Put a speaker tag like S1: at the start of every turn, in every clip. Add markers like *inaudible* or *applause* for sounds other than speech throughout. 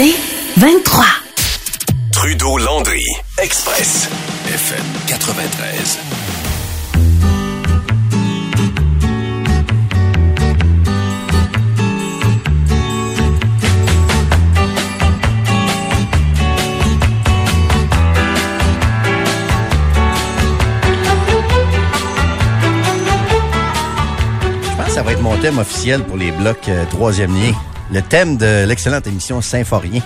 S1: C'est 23.
S2: Trudeau-Landry, Express, FM 93.
S3: Je pense que ça va être mon thème officiel pour les blocs euh, troisième lien. Le thème de l'excellente émission Symphorien.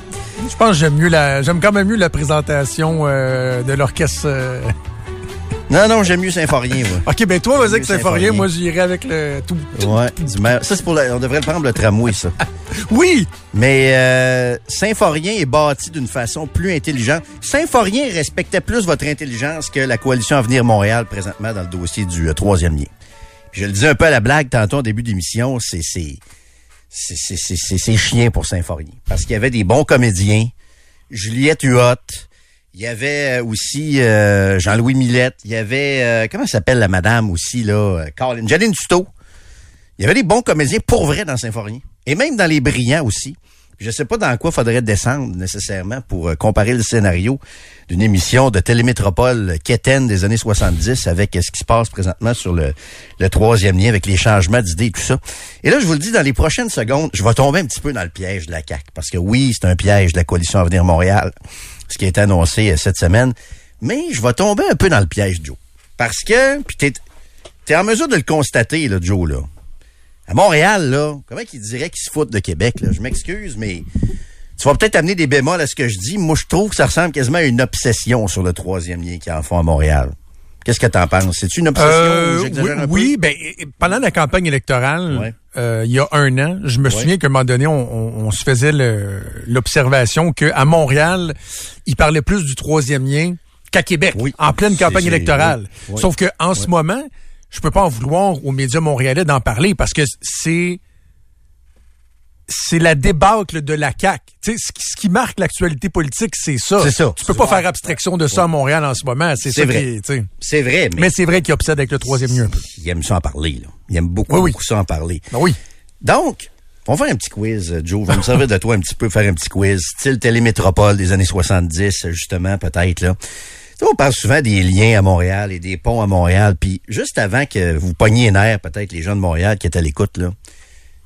S4: Je pense que j'aime mieux la, j'aime quand même mieux la présentation euh, de l'orchestre. euh.
S3: Non, non, j'aime mieux Symphorien, moi. *laughs*
S4: Ok, ben toi, vas-y avec
S3: Mieux
S4: Symphorien, moi j'irai avec le tout.
S3: Ouais, du mer- Ça, c'est pour la- On devrait le prendre le tramway, ça. *laughs*
S4: Oui!
S3: Mais euh, Symphorien est bâti d'une façon plus intelligente. Symphorien respectait plus votre intelligence que la coalition Avenir Montréal présentement dans le dossier du euh, troisième lien. Je le disais un peu à la blague tantôt au début d'émission, c'est c'est chien pour Symphorien parce qu'il y avait des bons comédiens, Juliette Huot, il y avait euh, aussi euh, Jean-Louis Millette, il y avait euh, comment s'appelle la madame aussi là, Caroline, Janine Tuto. Il y avait des bons comédiens pour vrai dans Symphorien. Et même dans les brillants aussi. Je sais pas dans quoi faudrait descendre nécessairement pour euh, comparer le scénario d'une émission de Télémétropole quétaine des années 70 avec euh, ce qui se passe présentement sur le, troisième lien avec les changements d'idées et tout ça. Et là, je vous le dis, dans les prochaines secondes, je vais tomber un petit peu dans le piège de la CAQ. Parce que oui, c'est un piège de la coalition Avenir Montréal, ce qui a été annoncé euh, cette semaine. Mais je vais tomber un peu dans le piège, Joe. Parce que, puis t'es, t'es en mesure de le constater, là, Joe, là. À Montréal, là, comment qu'ils diraient qu'ils se foutent de Québec, là? Je m'excuse, mais tu vas peut-être amener des bémols à ce que je dis. Moi, je trouve que ça ressemble quasiment à une obsession sur le troisième lien qu'ils en font à Montréal. Qu'est-ce que t'en penses? C'est-tu une obsession
S4: Euh,
S3: ou
S4: oui,
S3: j'exagère un peu?
S4: oui, ben, pendant la campagne électorale,
S3: Ouais.
S4: euh, il y a un an, je me souviens qu'à un moment donné, on, on- on se faisait l'observation qu'à Montréal, il parlait plus du troisième lien qu'à Québec,
S3: Oui.
S4: en pleine
S3: C'est-
S4: campagne
S3: c'est-
S4: électorale.
S3: oui.
S4: Sauf que en ce moment, je peux pas en vouloir aux médias montréalais d'en parler parce que c'est c'est la débâcle de la CAQ. Tu sais, ce, qui- ce qui marque l'actualité politique, c'est ça.
S3: C'est ça.
S4: Tu peux pas faire abstraction de ça à Montréal en ce moment. C'est ça
S3: vrai. C'est vrai, mais,
S4: Mais c'est vrai qu'il obsède avec le troisième peu.
S3: il aime ça en parler, là. Il aime beaucoup,
S4: Oui, oui.
S3: beaucoup ça en parler.
S4: Ben oui.
S3: Donc, on va faire un petit quiz, euh, Joe. Je vais me servir de toi un petit peu, faire un petit quiz. Style télémétropole des années 70, justement, peut-être, là. On parle souvent des liens à Montréal et des ponts à Montréal. Puis, juste avant que vous pogniez les nerfs, peut-être, les gens de Montréal qui étaient à l'écoute, là,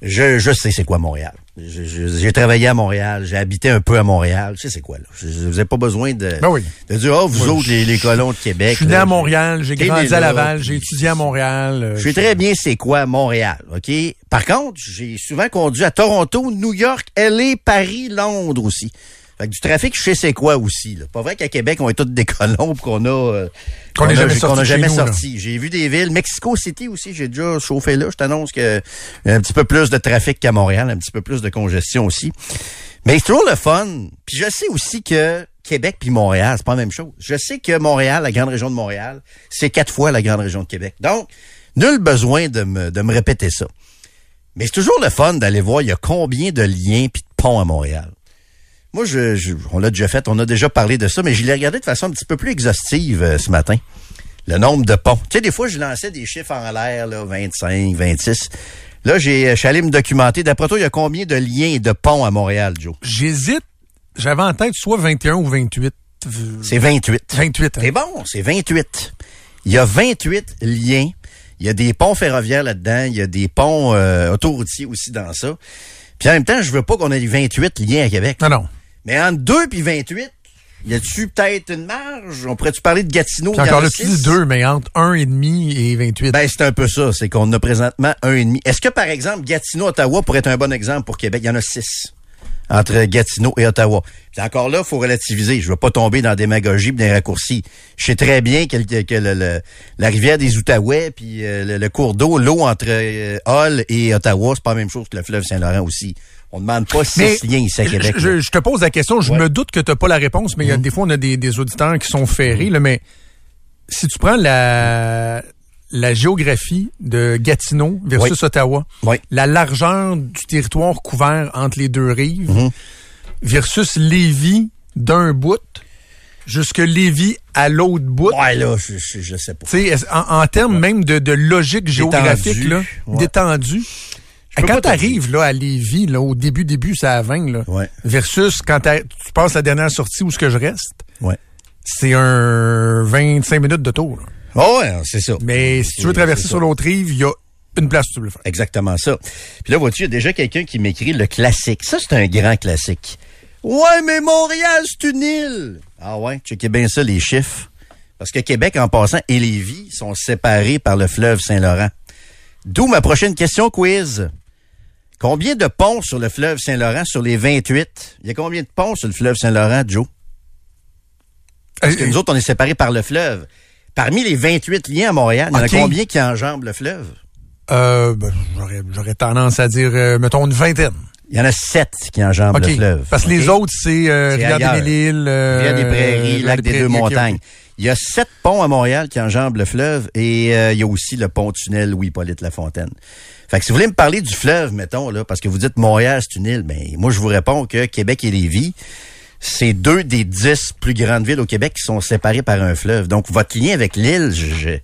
S3: je, je sais c'est quoi Montréal. J'ai travaillé à Montréal, j'ai habité un peu à Montréal. Je sais c'est quoi, là. Je- je- Vous n'avez pas besoin de,
S4: Ben oui.
S3: de dire, oh, vous autres, les, les colons de Québec.
S4: Je suis né à Montréal, j'ai grandi à Laval, j'ai étudié à Montréal. euh,
S3: je sais très bien c'est quoi Montréal, OK? Par contre, j'ai souvent conduit à Toronto, New York, LA, Paris, Londres aussi. Fait que du trafic, je sais c'est quoi aussi. Là. Pas vrai qu'à Québec, on est tous des *laughs* colons qu'on a... euh,
S4: Qu'on est
S3: a-
S4: jamais nous,
S3: sorti. J'ai vu des villes. Mexico City aussi, j'ai déjà chauffé là. Je t'annonce que y a un petit peu plus de trafic qu'à Montréal, un petit peu plus de congestion aussi. Mais c'est toujours le fun. Puis je sais aussi que Québec puis Montréal, c'est pas la même chose. Je sais que Montréal, la grande région de Montréal, c'est quatre fois la grande région de Québec. Donc, nul besoin de me, de me répéter ça. Mais c'est toujours le fun d'aller voir il y a combien de liens puis de ponts à Montréal. Moi, je, je- on l'a déjà fait, on a déjà parlé de ça, mais je l'ai regardé de façon un petit peu plus exhaustive euh, ce matin. Le nombre de ponts. Tu sais, des fois, je lançais des chiffres en l'air, là, 25, 26. Là, j'ai, je suis allé me documenter. D'après toi, il y a combien de liens et de ponts à Montréal, Joe?
S4: J'hésite. J'avais en tête soit 21 ou 28.
S3: C'est 28.
S4: 28. hein.
S3: C'est bon, c'est 28. Il y a 28 liens. Il y a des ponts ferroviaires là-dedans. Il y a des ponts euh, autoroutiers aussi dans ça. Puis en même temps, je veux pas qu'on ait 28 liens à Québec.
S4: Non, non.
S3: Mais entre 2 puis 28, y a-tu peut-être une marge? On pourrait-tu parler de Gatineau? En
S4: encore
S3: six?
S4: dis 2, mais entre 1,5 et 28.
S3: Ben, c'est un peu ça. C'est qu'on a présentement un et demi. Est-ce que, par exemple, Gatineau, Ottawa pourrait être un bon exemple pour Québec? Il y en a six. Entre Gatineau et Ottawa. Puis encore là, faut relativiser. Je veux pas tomber dans la démagogie et des raccourcis. Je sais très bien que, le- que le- le- la rivière des Outaouais puis euh, le, le cours d'eau, l'eau entre euh, Hull et Ottawa, c'est pas la même chose que le fleuve Saint-Laurent aussi. On demande pas
S4: Mais
S3: liens ici à Québec.
S4: je, te pose la question, je
S3: Ouais.
S4: me doute que tu n'as pas la réponse, mais il y a des fois, on a des, des auditeurs qui sont ferrés, là, mais si tu prends la, la géographie de Gatineau versus Ottawa,
S3: Oui.
S4: la largeur du territoire couvert entre les deux rives
S3: Mhm.
S4: versus Lévis d'un bout jusque Lévis à l'autre bout.
S3: Ouais, là, je, je, je sais pas.
S4: En, en termes même de, de logique géographique, là,
S3: ouais.
S4: Quand
S3: pas te
S4: t'arrives là à Lévis, là, au début, début, c'est à 20, là,
S3: Ouais.
S4: versus quand tu passes la dernière sortie où ce que je reste,
S3: Ouais.
S4: c'est un 25 minutes de tour.
S3: Oh, ouais, c'est ça.
S4: Mais si tu veux traverser sur l'autre rive, il y a une place où tu veux le faire.
S3: Exactement ça. Puis là, vois-tu, il y a déjà quelqu'un qui m'écrit le classique. Ça, c'est un grand classique. Ouais, mais Montréal, c'est une île. Ah ouais, checkez bien ça, les chiffres. Parce que Québec, en passant, et Lévis sont séparés par le fleuve Saint-Laurent. D'où ma prochaine question quiz. Combien de ponts sur le fleuve Saint-Laurent sur les 28? Il y a combien de ponts sur le fleuve Saint-Laurent, Joe? Parce que
S4: Euh,
S3: nous autres, on est séparés par le fleuve. Parmi les 28 liens à Montréal, il y en a combien qui enjambent le fleuve?
S4: Euh, ben, j'aurais, tendance à dire, euh, mettons, une vingtaine.
S3: Il y en a sept qui enjambent le fleuve.
S4: Parce que les autres, c'est euh, Rivière des Mille-Îles,
S3: Rivière des Prairies, Lac des Deux
S4: Prairies, ok, ok.
S3: Montagnes. Il y a sept ponts à Montréal qui enjambent le fleuve et euh, il y a aussi le pont-tunnel Louis-Hippolyte Lafontaine. Fait que si vous voulez me parler du fleuve, mettons, là, parce que vous dites Montréal, c'est une île, ben moi je vous réponds que Québec et Lévis, c'est deux des dix plus grandes villes au Québec qui sont séparées par un fleuve. Donc votre lien avec l'île, je,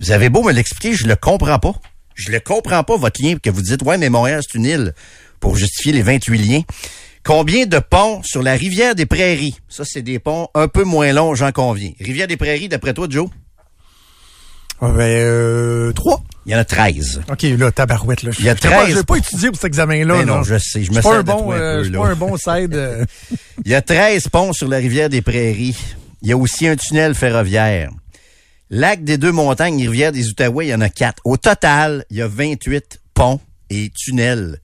S3: vous avez beau me l'expliquer, je le comprends pas. Je le comprends pas, votre lien, que vous dites, ouais, mais Montréal, c'est une île, pour justifier les 28 liens. Combien de ponts sur la rivière des Prairies? Ça, c'est des ponts un peu moins longs, j'en conviens. Rivière des Prairies, d'après toi, Joe?
S4: Ah, Ben, euh, trois.
S3: Il y en a 13.
S4: OK, là, tabarouette, là.
S3: Il y a
S4: Je sais pas-
S3: 13
S4: Je vais pas étudier pour cet examen-là.
S3: Ben non, je sais, je me
S4: suis pas
S3: sers
S4: bon, euh,
S3: peu, là.
S4: pas un bon side. euh. *laughs*
S3: Il y a 13 ponts sur la rivière des Prairies. Il y a aussi un tunnel ferroviaire. Lac des Deux Montagnes et rivière des Outaouais, il y en a 4. Au total, il y a 28 ponts et tunnels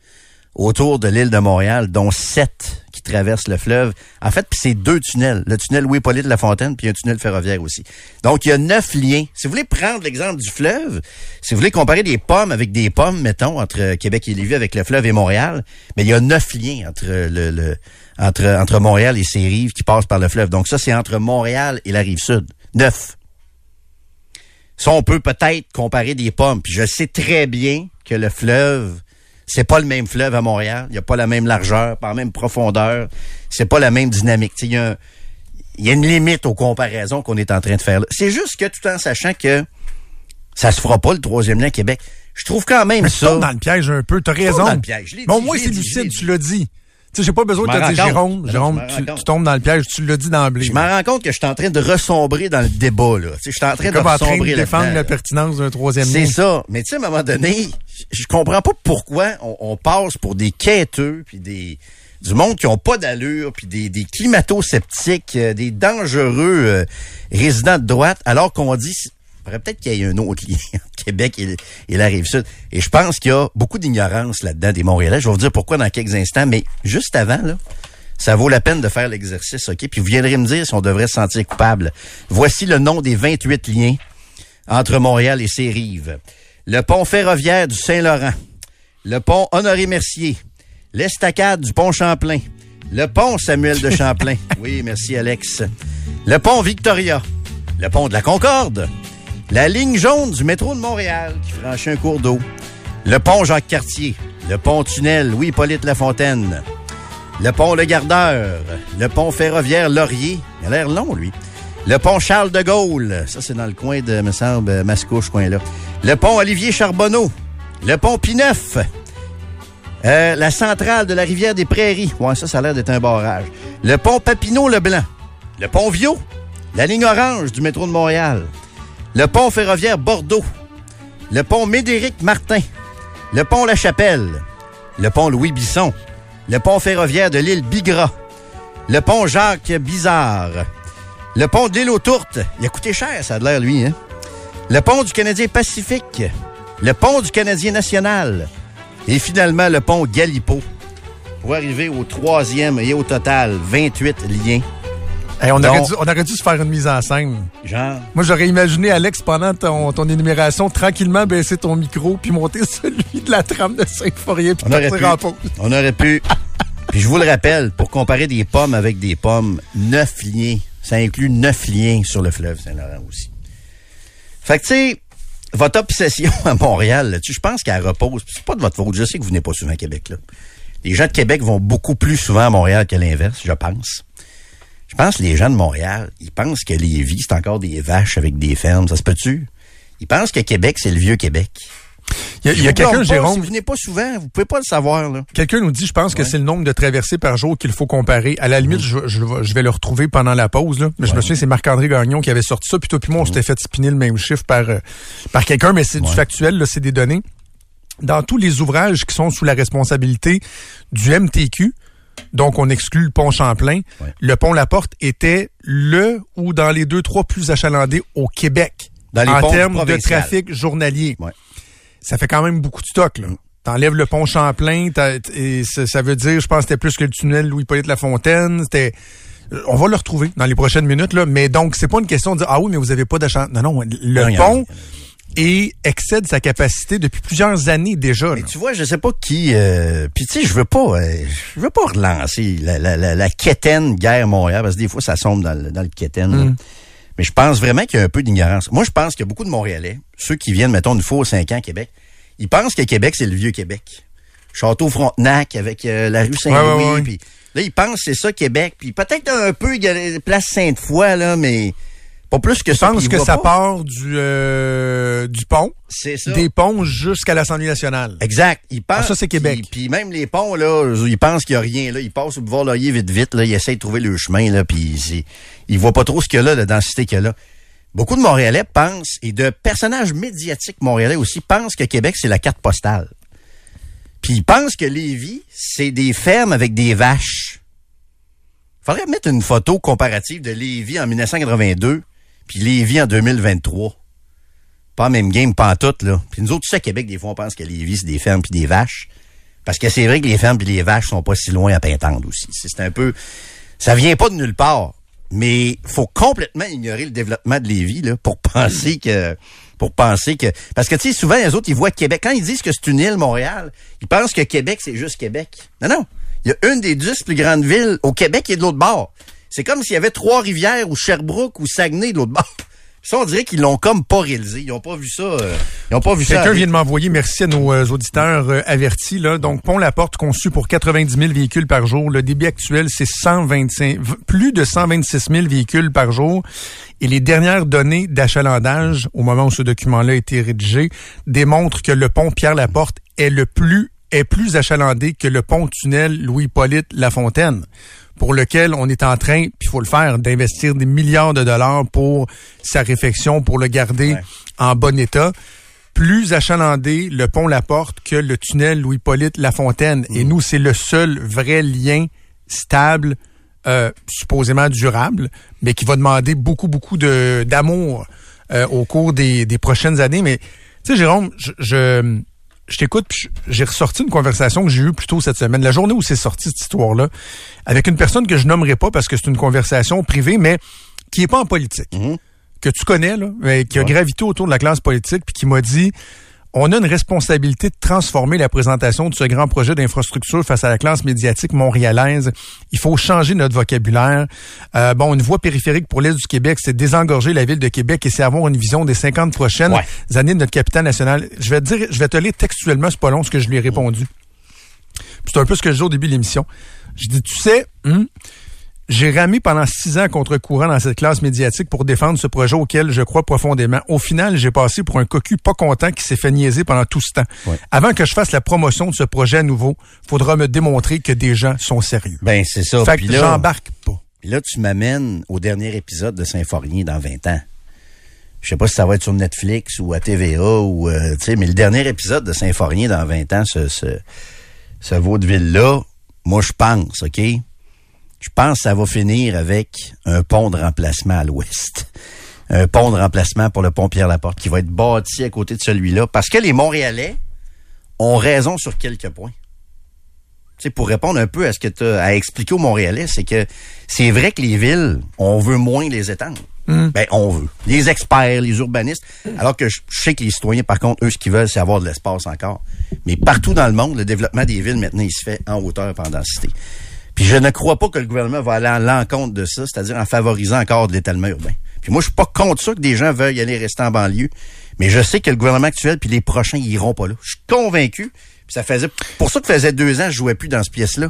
S3: autour de l'île de Montréal, dont 7 qui traversent le fleuve. En fait, c'est deux tunnels. Le tunnel Louis-Hippolyte Lafontaine, puis un tunnel ferroviaire aussi. Donc, il y a neuf liens. Si vous voulez prendre l'exemple du fleuve, si vous voulez comparer des pommes avec des pommes, mettons, entre Québec et Lévis avec le fleuve et Montréal, mais il y a neuf liens entre, entre Montréal et ses rives qui passent par le fleuve. Donc, ça, c'est entre Montréal et la rive sud. Neuf. Ça, on peut peut-être comparer des pommes. Puis je sais très bien que le fleuve, c'est pas le même fleuve à Montréal. Il n'y a pas la même largeur, pas la même profondeur. C'est pas la même dynamique. Il y, a y une limite aux comparaisons qu'on est en train de faire. C'est juste que tout en sachant que ça se fera pas le troisième lien à Québec. Je trouve quand même
S4: Mais tu
S3: ça.
S4: tombes dans le piège un peu. T'as raison.
S3: dans le piège.
S4: Moins,
S3: je
S4: c'est lucide, tu l'as dit. Tu sais, j'ai pas besoin de te dire, Jérôme. Jérôme, tu, tombes dans le piège, tu l'as dit d'emblée.
S3: Je m'en rends compte que je suis en train de ressombrer dans le débat. Là. Tu sais, Je suis en train de
S4: comme en train
S3: ressombrer
S4: de défendre la pertinence d'un troisième
S3: C'est ça. Mais tu sais, à un moment donné, je comprends pas pourquoi on, on passe pour des quêteux, puis des du monde qui ont pas d'allure, puis des, des climato-sceptiques, euh, des dangereux euh, résidents de droite, alors qu'on dit, peut-être qu'il y ait un autre lien *laughs* entre Québec et, et la Rive-Sud. Et je pense qu'il y a beaucoup d'ignorance là-dedans des Montréalais. Je vais vous dire pourquoi dans quelques instants, mais juste avant, là, ça vaut la peine de faire l'exercice, OK? Puis vous viendrez me dire si on devrait se sentir coupable. Voici le nom des 28 liens entre Montréal et ses rives. Le pont ferroviaire du Saint-Laurent, le pont Honoré-Mercier, l'estacade du pont Champlain, le pont Samuel de Champlain. *laughs* Oui, merci Alex. Le pont Victoria, le pont de la Concorde, la ligne jaune du métro de Montréal qui franchit un cours d'eau, le pont Jacques-Cartier, le pont tunnel Louis-Hippolyte Lafontaine, le pont Le Gardeur, le pont ferroviaire Laurier, il a l'air long, lui. Le pont Charles de Gaulle, ça c'est dans le coin de, me semble, Mascouche, coin-là. Le pont Olivier Charbonneau, le pont Pineuf, euh, la centrale de la rivière des Prairies, ouais, ça, ça a l'air d'être un barrage. Le pont Papineau-Leblanc, le pont Viau, la ligne orange du métro de Montréal, le pont ferroviaire Bordeaux, le pont Médéric-Martin, le pont La Chapelle, le pont Louis-Bisson, le pont ferroviaire de l'île Bigra, le pont Jacques Bizarre, le pont de l'île aux Tourtes. Il a coûté cher, ça a l'air, lui, hein? Le pont du Canadien Pacifique, le pont du Canadien National et finalement le pont Galipo pour arriver au troisième et au total 28 liens.
S4: Hey, on,
S3: Donc-
S4: aurait dû, on aurait dû se faire une mise en scène.
S3: Genre,
S4: Moi, j'aurais imaginé, Alex, pendant ton, ton énumération, tranquillement baisser ton micro puis monter *laughs* celui de la trame de Saint-Fourier puis
S3: on aurait
S4: partir en pause.
S3: On aurait pu. *laughs* Puis je vous le rappelle, pour comparer des pommes avec des pommes, neuf liens. Ça inclut neuf liens sur le fleuve Saint-Laurent aussi. Fait que, tu sais, votre obsession *laughs* à Montréal, je pense qu'elle repose. C'est pas de votre faute. Je sais que vous venez pas souvent à Québec, là. Les gens de Québec vont beaucoup plus souvent à Montréal que l'inverse, je pense. Je pense que les gens de Montréal, ils pensent que Lévis, c'est encore des vaches avec des fermes. Ça se peut-tu? Ils pensent que Québec, c'est le vieux Québec.
S4: Il y a, quelqu'un, Jérôme.
S3: Si vous venez pas souvent, vous pouvez pas le savoir, là.
S4: Quelqu'un nous dit, je pense que c'est le nombre de traversées par jour qu'il faut comparer. À la limite, je, je, je vais le retrouver pendant la pause, là. Mais je me souviens, c'est Marc-André Gagnon qui avait sorti ça. Puis toi, puis moi, on s'était fait spinner le même chiffre par, euh, par quelqu'un, mais c'est du factuel, là, c'est des données. Dans tous les ouvrages qui sont sous la responsabilité du MTQ, donc on exclut le pont Champlain, le pont La Porte était le ou dans les deux, trois plus achalandés au Québec.
S3: Dans les
S4: en termes de trafic journalier.
S3: Ouais.
S4: Ça fait quand même beaucoup de stock, là. T'enlèves le pont Champlain, et ça, ça veut dire, je pense, que c'était plus que le tunnel Louis-Polyte Lafontaine. C'était, on va le retrouver dans les prochaines minutes, là. Mais donc, c'est pas une question de dire, ah oui, mais vous avez pas d'achat. Non, non, le
S3: Non,
S4: pont et excède sa capacité depuis plusieurs années déjà. là.
S3: Mais tu vois, je sais pas qui. Euh, Puis tu sais, je veux pas, euh, je veux pas relancer la, la, la, la quétaine guerre Montréal parce que des fois ça sombre dans le, dans le quétaine. là. Mais je pense vraiment qu'il y a un peu d'ignorance. Moi, je pense qu'il y a beaucoup de Montréalais, ceux qui viennent, mettons, une fois aux cinq ans à Québec, ils pensent que Québec c'est le vieux Québec. Château Frontenac avec euh, la rue Saint-Louis.
S4: Ouais, ouais, ouais.
S3: Puis là, ils pensent que c'est ça Québec. Puis peut-être un peu il y a la place Sainte-Foy là, mais pas plus que
S4: Je
S3: ça.
S4: pense
S3: puis ils
S4: que ça
S3: pas.
S4: part du, euh, du pont,
S3: C'est ça.
S4: des ponts jusqu'à l'Assemblée nationale.
S3: Exact. Ils pensent.
S4: Ah, ça, c'est Québec.
S3: Puis, même les ponts, là, ils pensent qu'il n'y a rien. Là. Ils passent au boulevard Laurier vite, vite. Là. Ils essayent de trouver le chemin. Là, puis ils voient pas trop ce qu'il y a là, la densité qu'il y a là. Beaucoup de Montréalais pensent, et de personnages médiatiques montréalais aussi, pensent que Québec, c'est la carte postale. Puis ils pensent que Lévis, c'est des fermes avec des vaches. Faudrait mettre une photo comparative de Lévis en 1982 puis Lévis en 2023. Pas même game, pas en là. Puis nous autres, tu sais, à Québec, des fois, on pense que Lévis, c'est des fermes puis des vaches. Parce que c'est vrai que les fermes puis les vaches sont pas si loin à Pintendre aussi. C'est un peu... Ça vient pas de nulle part. Mais faut complètement ignorer le développement de Lévis, là, pour *laughs* penser que... Pour penser que... Parce que, tu sais, souvent, les autres, ils voient Québec. Quand ils disent que c'est une île, Montréal, ils pensent que Québec, c'est juste Québec. Non, non. Il y a une des dix plus grandes villes au Québec qui est de l'autre bord. C'est comme s'il y avait Trois-Rivières ou Sherbrooke ou Saguenay de l'autre bord. *laughs* Ça, on dirait qu'ils l'ont comme pas réalisé. Ils ont pas vu ça. euh, ils ont pas vu ça.
S4: Quelqu'un vient de m'envoyer, merci à nos euh, auditeurs euh, avertis. Là. Donc, Pont La Porte conçu pour 90 000 véhicules par jour. Le débit actuel, c'est 125, v- plus de 126 000 véhicules par jour. Et les dernières données d'achalandage, au moment où ce document-là a été rédigé, démontrent que le pont Pierre-Laporte est le plus est plus achalandé que le pont-tunnel Louis-Polyte Lafontaine, pour lequel on est en train, puis il faut le faire, d'investir des milliards de dollars pour sa réfection, pour le garder
S3: Ouais.
S4: en bon état plus achalandé le pont La Porte que le tunnel Louis-Polyte Lafontaine. Et nous, c'est le seul vrai lien stable, euh, supposément durable, mais qui va demander beaucoup, beaucoup de d'amour euh, au cours des, des prochaines années. Mais, tu sais, Jérôme, je, je, je t'écoute, puis j'ai ressorti une conversation que j'ai eue plus tôt cette semaine, la journée où c'est sorti cette histoire-là, avec une personne que je nommerai pas parce que c'est une conversation privée, mais qui est pas en politique. Que tu connais, là, mais qui a gravité autour de la classe politique, puis qui m'a dit on a une responsabilité de transformer la présentation de ce grand projet d'infrastructure face à la classe médiatique montréalaise. Il faut changer notre vocabulaire. Euh, bon, une voie périphérique pour l'Est du Québec, c'est désengorger la ville de Québec et c'est avoir une vision des 50 prochaines
S3: Ouais.
S4: années de notre capitale nationale. Je vais te dire, je vais te lire textuellement, c'est pas long ce que je lui ai répondu. C'est un peu ce que je dis au début de l'émission. Je dis, tu sais, hum, j'ai ramé pendant six ans contre courant dans cette classe médiatique pour défendre ce projet auquel je crois profondément. Au final, j'ai passé pour un cocu pas content qui s'est fait niaiser pendant tout ce temps.
S3: Ouais.
S4: Avant que je fasse la promotion de ce projet à nouveau, faudra me démontrer que des gens sont sérieux.
S3: Ben, c'est ça.
S4: fait
S3: Puis
S4: que
S3: là,
S4: j'embarque pas.
S3: puis là, tu m'amènes au dernier épisode de Saint-Forien dans 20 ans. Je sais pas si ça va être sur Netflix ou à TVA ou, euh, tu sais, mais le dernier épisode de Saint-Forien dans 20 ans, ce, ce, ce vaudeville-là, moi, je pense, OK? Je pense que ça va finir avec un pont de remplacement à l'ouest. Un pont de remplacement pour le pont Pierre-Laporte qui va être bâti à côté de celui-là. Parce que les Montréalais ont raison sur quelques points. Tu sais, pour répondre un peu à ce que tu as à expliquer aux Montréalais, c'est que c'est vrai que les villes, on veut moins les étendre. Ben, on veut. Les experts, les urbanistes. Alors que je je sais que les citoyens, par contre, eux, ce qu'ils veulent, c'est avoir de l'espace encore. Mais partout dans le monde, le développement des villes, maintenant, il se fait en hauteur et en densité. Puis je ne crois pas que le gouvernement va aller à l'encontre de ça, c'est-à-dire en favorisant encore de l'étalement urbain. Puis moi, je suis pas contre ça que des gens veuillent aller rester en banlieue, mais je sais que le gouvernement actuel puis les prochains ils iront pas là. Je suis convaincu. Puis ça faisait pour ça que faisait deux ans je jouais plus dans ce pièce-là.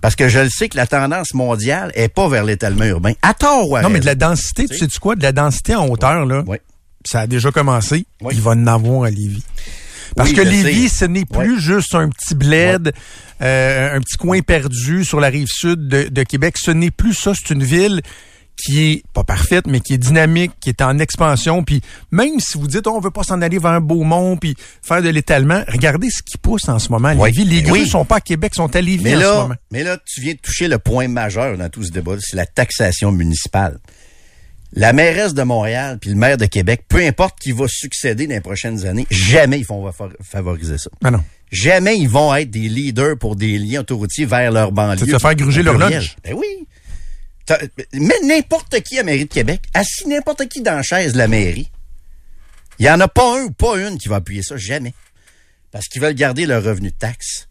S3: Parce que je le sais que la tendance mondiale est pas vers l'étalement urbain. À tort ou à
S4: Non, mais de la densité, tu sais-tu quoi? De la densité en hauteur, là,
S3: Ouais.
S4: ça a déjà commencé.
S3: Oui.
S4: Il va en avoir à Lévis. Parce
S3: Oui,
S4: que Lévis,
S3: sais.
S4: ce n'est plus juste un petit bled, euh, un petit coin perdu sur la rive sud de, de Québec. Ce n'est plus ça. C'est une ville qui est pas parfaite, mais qui est dynamique, qui est en expansion. Puis même si vous dites, oh, on veut pas s'en aller vers un Beaumont, puis faire de l'étalement, regardez ce qui pousse en ce moment. Les
S3: Ben
S4: grues
S3: oui.
S4: sont pas à Québec, sont à Lévis
S3: Mais
S4: en ce
S3: là,
S4: moment.
S3: mais là, tu viens de toucher le point majeur dans tout ce débat, c'est la taxation municipale. La mairesse de Montréal puis le maire de Québec, peu importe qui va succéder dans les prochaines années, jamais ils vont fa- favoriser ça.
S4: Ah non.
S3: Jamais ils vont être des leaders pour des liens autoroutiers vers leur banlieue.
S4: C'est de se faire gruger leur lunch.
S3: Ben oui. Mais n'importe qui à la mairie de Québec, assis n'importe qui dans la chaise de la mairie, il y en a pas un ou pas une qui va appuyer ça, jamais. Parce qu'ils veulent garder leur revenu de taxe.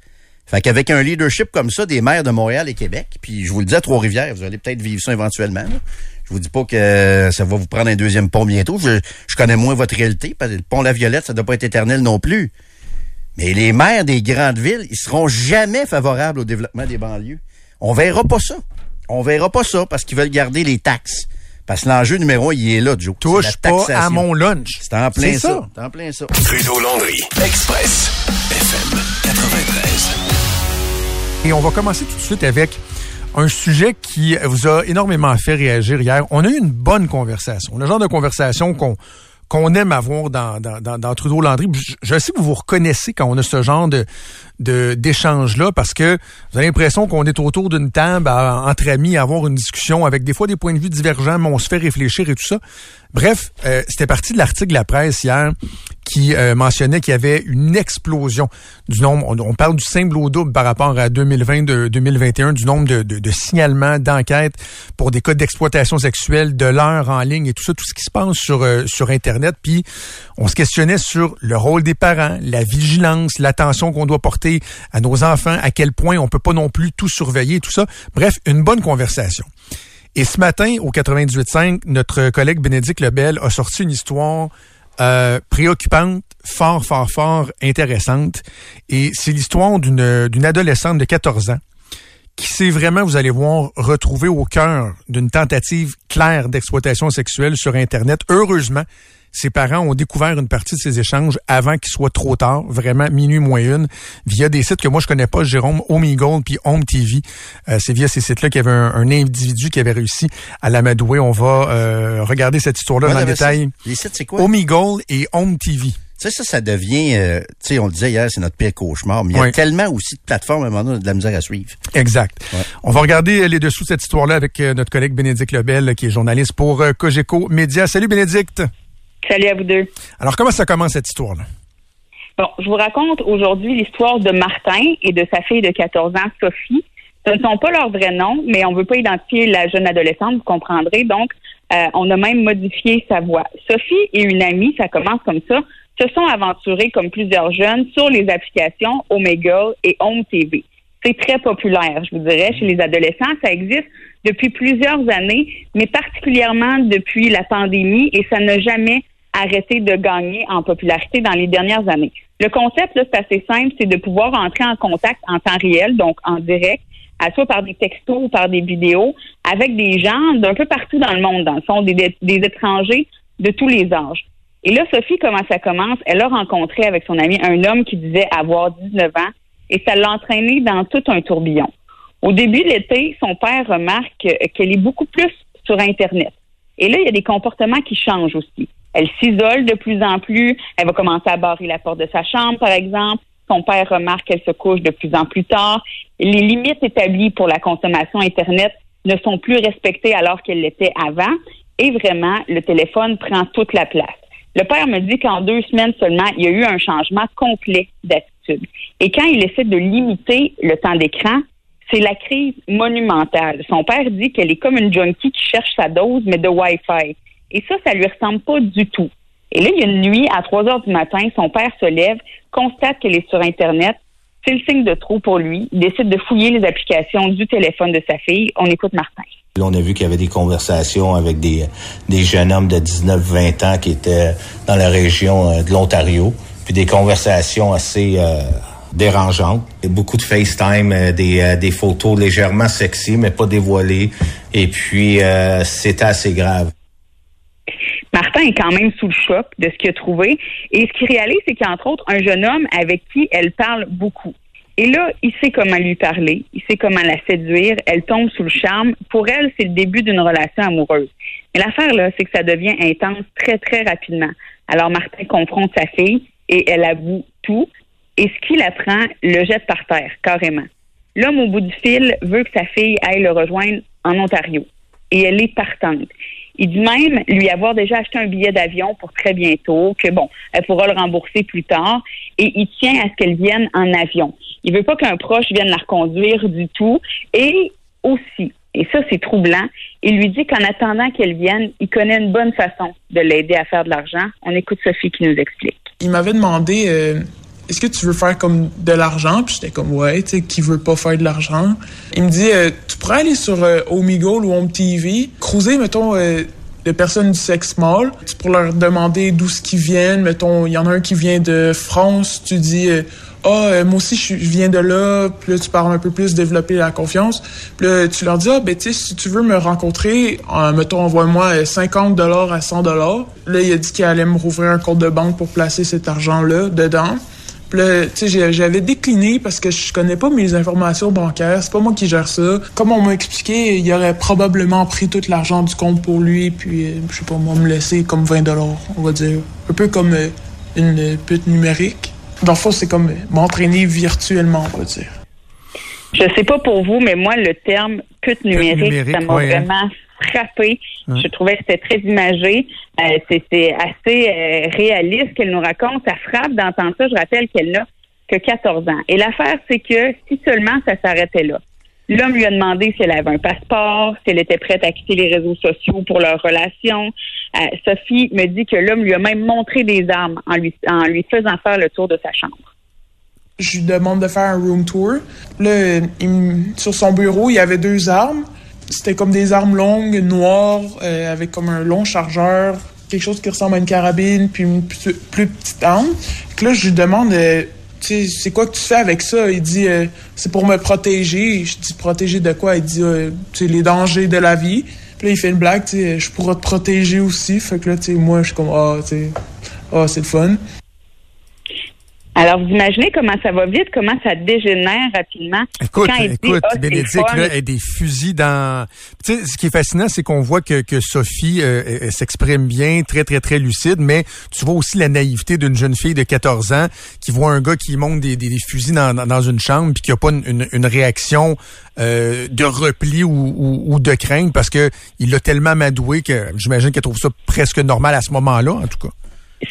S3: Fait qu'avec un leadership comme ça des maires de Montréal et Québec, puis je vous le dis à Trois-Rivières, vous allez peut-être vivre ça éventuellement. là. Je vous dis pas que ça va vous prendre un deuxième pont bientôt. Je, je connais moins votre réalité, parce que le pont La Violette, ça doit pas être éternel non plus. Mais les maires des grandes villes, ils seront jamais favorables au développement des banlieues. On verra pas ça. On verra pas ça parce qu'ils veulent garder les taxes. Parce que l'enjeu numéro un, il est là, Joe.
S4: Touche pas à mon lunch.
S3: C'est en plein ça. C'est en plein ça.
S2: Trudeau Landry, Express, FM 93.
S4: Et on va commencer tout de suite avec un sujet qui vous a énormément fait réagir hier. On a eu une bonne conversation. Le genre de conversation qu'on qu'on aime avoir dans, dans, dans, dans Trudeau Landry. Je, je sais que vous vous reconnaissez quand on a ce genre de de d'échange-là parce que vous avez l'impression qu'on est autour d'une table entre amis à avoir une discussion avec des fois des points de vue divergents, mais on se fait réfléchir et tout ça. Bref, euh, c'était parti de l'article de la presse hier qui euh, mentionnait qu'il y avait une explosion du nombre, on, on parle du simple au double par rapport à 2020-2021, du nombre de, de, de signalements, d'enquêtes pour des cas d'exploitation sexuelle, de l'heure en ligne et tout ça, tout ce qui se passe sur, euh, sur Internet. Puis on se questionnait sur le rôle des parents, la vigilance, l'attention qu'on doit porter à nos enfants, à quel point on peut pas non plus tout surveiller, tout ça. Bref, une bonne conversation. Et ce matin, au 98.5, notre collègue Bénédicte Lebel a sorti une histoire euh, préoccupante, fort, fort, fort intéressante. Et c'est l'histoire d'une d'une adolescente de 14 ans qui s'est vraiment, vous allez voir, retrouvée au cœur d'une tentative claire d'exploitation sexuelle sur Internet. Heureusement, ses parents ont découvert une partie de ces échanges avant qu'il soit trop tard, vraiment minuit moins une, via des sites que moi je connais pas, Jérôme, Omegle puis Home TV. Euh, c'est via ces sites-là qu'il y avait un, un individu qui avait réussi à l'amadouer. On va euh, regarder cette histoire-là
S3: Ouais,
S4: dans le détail.
S3: Les sites, c'est quoi?
S4: Omegle et Home TV.
S3: Tu sais, ça, ça devient, euh, tu sais, on le disait hier, c'est notre pire cauchemar, mais il y a
S4: Oui.
S3: tellement aussi de plateformes à un moment donné, de la misère à suivre.
S4: Exact.
S3: Ouais.
S4: On va regarder les dessous de cette histoire-là avec euh, notre collègue Bénédicte Lebel, qui est journaliste pour euh, Cogeco Média. Salut Bénédicte.
S1: Salut à vous deux.
S4: Alors, comment ça commence cette histoire-là?
S1: Bon, je vous raconte aujourd'hui l'histoire de Martin et de sa fille de 14 ans, Sophie. Ce ne sont pas leurs vrais noms, mais on ne veut pas identifier la jeune adolescente, vous comprendrez. Donc, euh, on a même modifié sa voix. Sophie et une amie, ça commence comme ça, se sont aventurés comme plusieurs jeunes sur les applications Omegle et Home TV. C'est très populaire, je vous dirais, chez les adolescents. Ça existe depuis plusieurs années, mais particulièrement depuis la pandémie, et ça n'a jamais arrêté de gagner en popularité dans les dernières années. Le concept, là, c'est assez simple, c'est de pouvoir entrer en contact en temps réel, donc en direct, à soit par des textos ou par des vidéos, avec des gens d'un peu partout dans le monde, dans le fond, des, des, étrangers de tous les âges. Et là, Sophie, comment ça commence? Elle a rencontré avec son ami un homme qui disait avoir 19 ans et ça l'a entraîné dans tout un tourbillon. Au début de l'été, son père remarque euh, qu'elle est beaucoup plus sur Internet. Et là, il y a des comportements qui changent aussi. Elle s'isole de plus en plus. Elle va commencer à barrer la porte de sa chambre, par exemple. Son père remarque qu'elle se couche de plus en plus tard. Les limites établies pour la consommation Internet ne sont plus respectées alors qu'elles l'étaient avant. Et vraiment, le téléphone prend toute la place. Le père me dit qu'en deux semaines seulement, il y a eu un changement complet d'attitude. Et quand il essaie de limiter le temps d'écran, c'est la crise monumentale. Son père dit qu'elle est comme une junkie qui cherche sa dose, mais de Wi-Fi. Et ça, ça lui ressemble pas du tout. Et là, il y a une nuit, à 3 heures du matin, son père se lève, constate qu'elle est sur Internet. C'est le signe de trop pour lui. Il décide de fouiller les applications du téléphone de sa fille. On écoute Martin.
S5: On a vu qu'il y avait des conversations avec des, des jeunes hommes de 19-20 ans qui étaient dans la région euh, de l'Ontario, puis des conversations assez euh, dérangeantes. Beaucoup de FaceTime, euh, des, euh, des photos légèrement sexy, mais pas dévoilées. Et puis, c'était assez grave.
S1: Martin est quand même sous le choc de ce qu'il a trouvé. Et ce qu'il réalise, c'est qu'il y a entre autres un jeune homme avec qui elle parle beaucoup. Et là, il sait comment lui parler, il sait comment la séduire, elle tombe sous le charme. Pour elle, c'est le début d'une relation amoureuse. Mais l'affaire, là, c'est que ça devient intense très, très rapidement. Alors, Martin confronte sa fille et elle avoue tout. Et ce qu'il apprend, le jette par terre, carrément. L'homme au bout du fil veut que sa fille aille le rejoindre en Ontario. Et elle est partante. Il dit même lui avoir déjà acheté un billet d'avion pour très bientôt, que bon, elle pourra le rembourser plus tard. Et il tient à ce qu'elle vienne en avion. Il veut pas qu'un proche vienne la reconduire du tout. Et aussi, et ça c'est troublant, il lui dit qu'en attendant qu'elle vienne, il connaît une bonne façon de l'aider à faire de l'argent. On écoute Sophie qui nous explique.
S6: Il m'avait demandé euh, est-ce que tu veux faire comme de l'argent? Puis j'étais comme ouais, tu sais qui veut pas faire de l'argent? Il me dit euh, tu pourrais aller sur euh, Omegle ou Home TV, cruiser mettons de personnes du sexe mâle. Tu pour leur demander d'où ce qu'ils viennent. Mettons, il y en a un qui vient de France, tu dis ah, euh, moi aussi, je viens de là. Puis là, tu parles un peu plus, développer la confiance. Puis là, tu leur dis, ah, ben, tu si tu veux me rencontrer, mettons, envoie-moi 50 dollars à 100 dollars. Là, il a dit qu'il allait me rouvrir un compte de banque pour placer cet argent-là dedans. Puis là, tu sais, j'avais décliné parce que je connais pas mes informations bancaires. C'est pas moi qui gère ça. Comme on m'a expliqué, il aurait probablement pris tout l'argent du compte pour lui. Puis, euh, je sais pas, moi, me laisser comme 20 dollars, on va dire. Un peu comme euh, une pute numérique. Dans le fond, c'est comme m'entraîner virtuellement, on va dire.
S1: Je sais pas pour vous, mais moi, le terme pute numérique, ça m'a hein. vraiment frappé. Je trouvais que c'était très imagé. Euh, c'est assez euh, réaliste qu'elle nous raconte. Ça frappe d'entendre ça. Je rappelle qu'elle n'a que 14 ans. Et l'affaire, c'est que si seulement ça s'arrêtait là, L'homme lui a demandé si elle avait un passeport, si elle était prête à quitter les réseaux sociaux pour leur relation. Euh, Sophie me dit que l'homme lui a même montré des armes en lui, en lui faisant faire le tour de sa chambre.
S6: Je lui demande de faire un room tour. Là, sur son bureau, il y avait deux armes. C'était comme des armes longues, noires, euh, avec comme un long chargeur, quelque chose qui ressemble à une carabine, puis une plus, petite arme. là, je lui demande... Euh, c'est quoi que tu fais avec ça? Il dit, euh, c'est pour me protéger. Je dis, protéger de quoi? Il dit, euh, les dangers de la vie. Puis là, il fait une blague, je pourrais te protéger aussi. Fait que là, tu sais, moi, je suis comme, ah, tu sais, ah, c'est le fun.
S1: Alors, vous imaginez comment ça va vite, comment ça dégénère rapidement.
S4: Écoute, écoute, ah, Bénédicte, là, a des fusils dans... Tu sais, ce qui est fascinant, c'est qu'on voit que, que Sophie euh, s'exprime bien, très, très, très lucide, mais tu vois aussi la naïveté d'une jeune fille de 14 ans qui voit un gars qui monte des, des, fusils dans, dans, une chambre puis qui a pas une, une, réaction euh, de repli ou, ou, de crainte parce que il l'a tellement madoué que j'imagine qu'elle trouve ça presque normal à ce moment-là, en tout cas.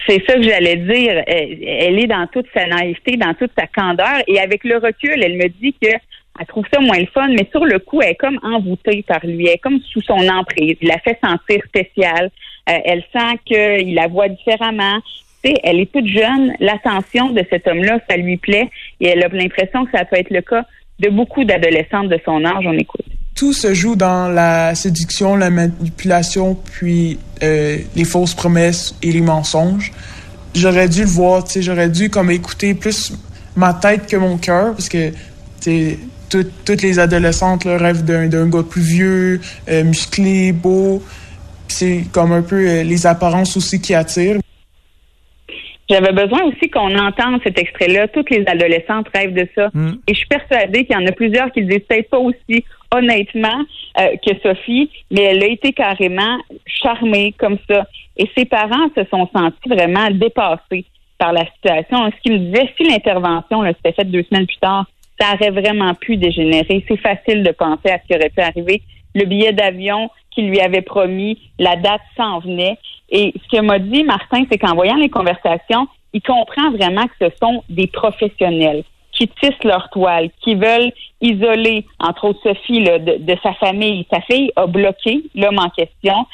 S1: C'est ça que j'allais dire. Elle, est dans toute sa naïveté, dans toute sa candeur. Et avec le recul, elle me dit que elle trouve ça moins le fun, mais sur le coup, elle est comme envoûtée par lui. Elle est comme sous son emprise. Il la fait sentir spéciale. Euh, elle sent qu'il la voit différemment. Tu elle est toute jeune. L'attention de cet homme-là, ça lui plaît. Et elle a l'impression que ça peut être le cas de beaucoup d'adolescentes de son âge. On écoute
S6: tout se joue dans la séduction, la manipulation, puis euh, les fausses promesses et les mensonges. J'aurais dû le voir, j'aurais dû comme écouter plus ma tête que mon cœur, parce que toutes les adolescentes là, rêvent d'un gars plus vieux, euh, musclé, beau. C'est comme un peu euh, les apparences aussi qui attirent.
S1: J'avais besoin aussi qu'on entende cet extrait-là. Toutes les adolescentes rêvent de ça. Mm. Et je suis persuadée qu'il y en a plusieurs qui le disent peut-être pas aussi honnêtement euh, que Sophie, mais elle a été carrément charmée comme ça. Et ses parents se sont sentis vraiment dépassés par la situation. Ce qu'ils me disaient, si l'intervention s'était faite deux semaines plus tard, ça aurait vraiment pu dégénérer. C'est facile de penser à ce qui aurait pu arriver. Le billet d'avion qu'il lui avait promis, la date s'en venait. Et ce que m'a dit Martin, c'est qu'en voyant les conversations, il comprend vraiment que ce sont des professionnels qui tissent leur toile, qui veulent isoler, entre autres Sophie, de, sa famille. Sa fille a bloqué l'homme en question.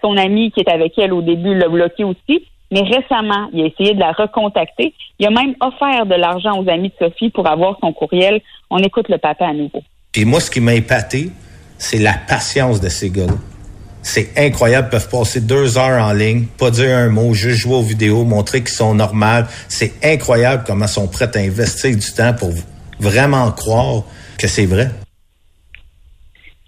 S1: Son ami qui est avec elle au début l'a bloqué aussi. Mais récemment, il a essayé de la recontacter. Il a même offert de l'argent aux amis de Sophie pour avoir son courriel. On écoute le papa à nouveau.
S5: Et moi, ce qui m'a épaté, c'est la patience de ces gars-là. C'est incroyable. Ils peuvent passer deux heures en ligne, pas dire un mot, juste jouer aux vidéos, montrer qu'ils sont normaux. C'est incroyable comment ils sont prêts à investir du temps pour vraiment croire que c'est vrai.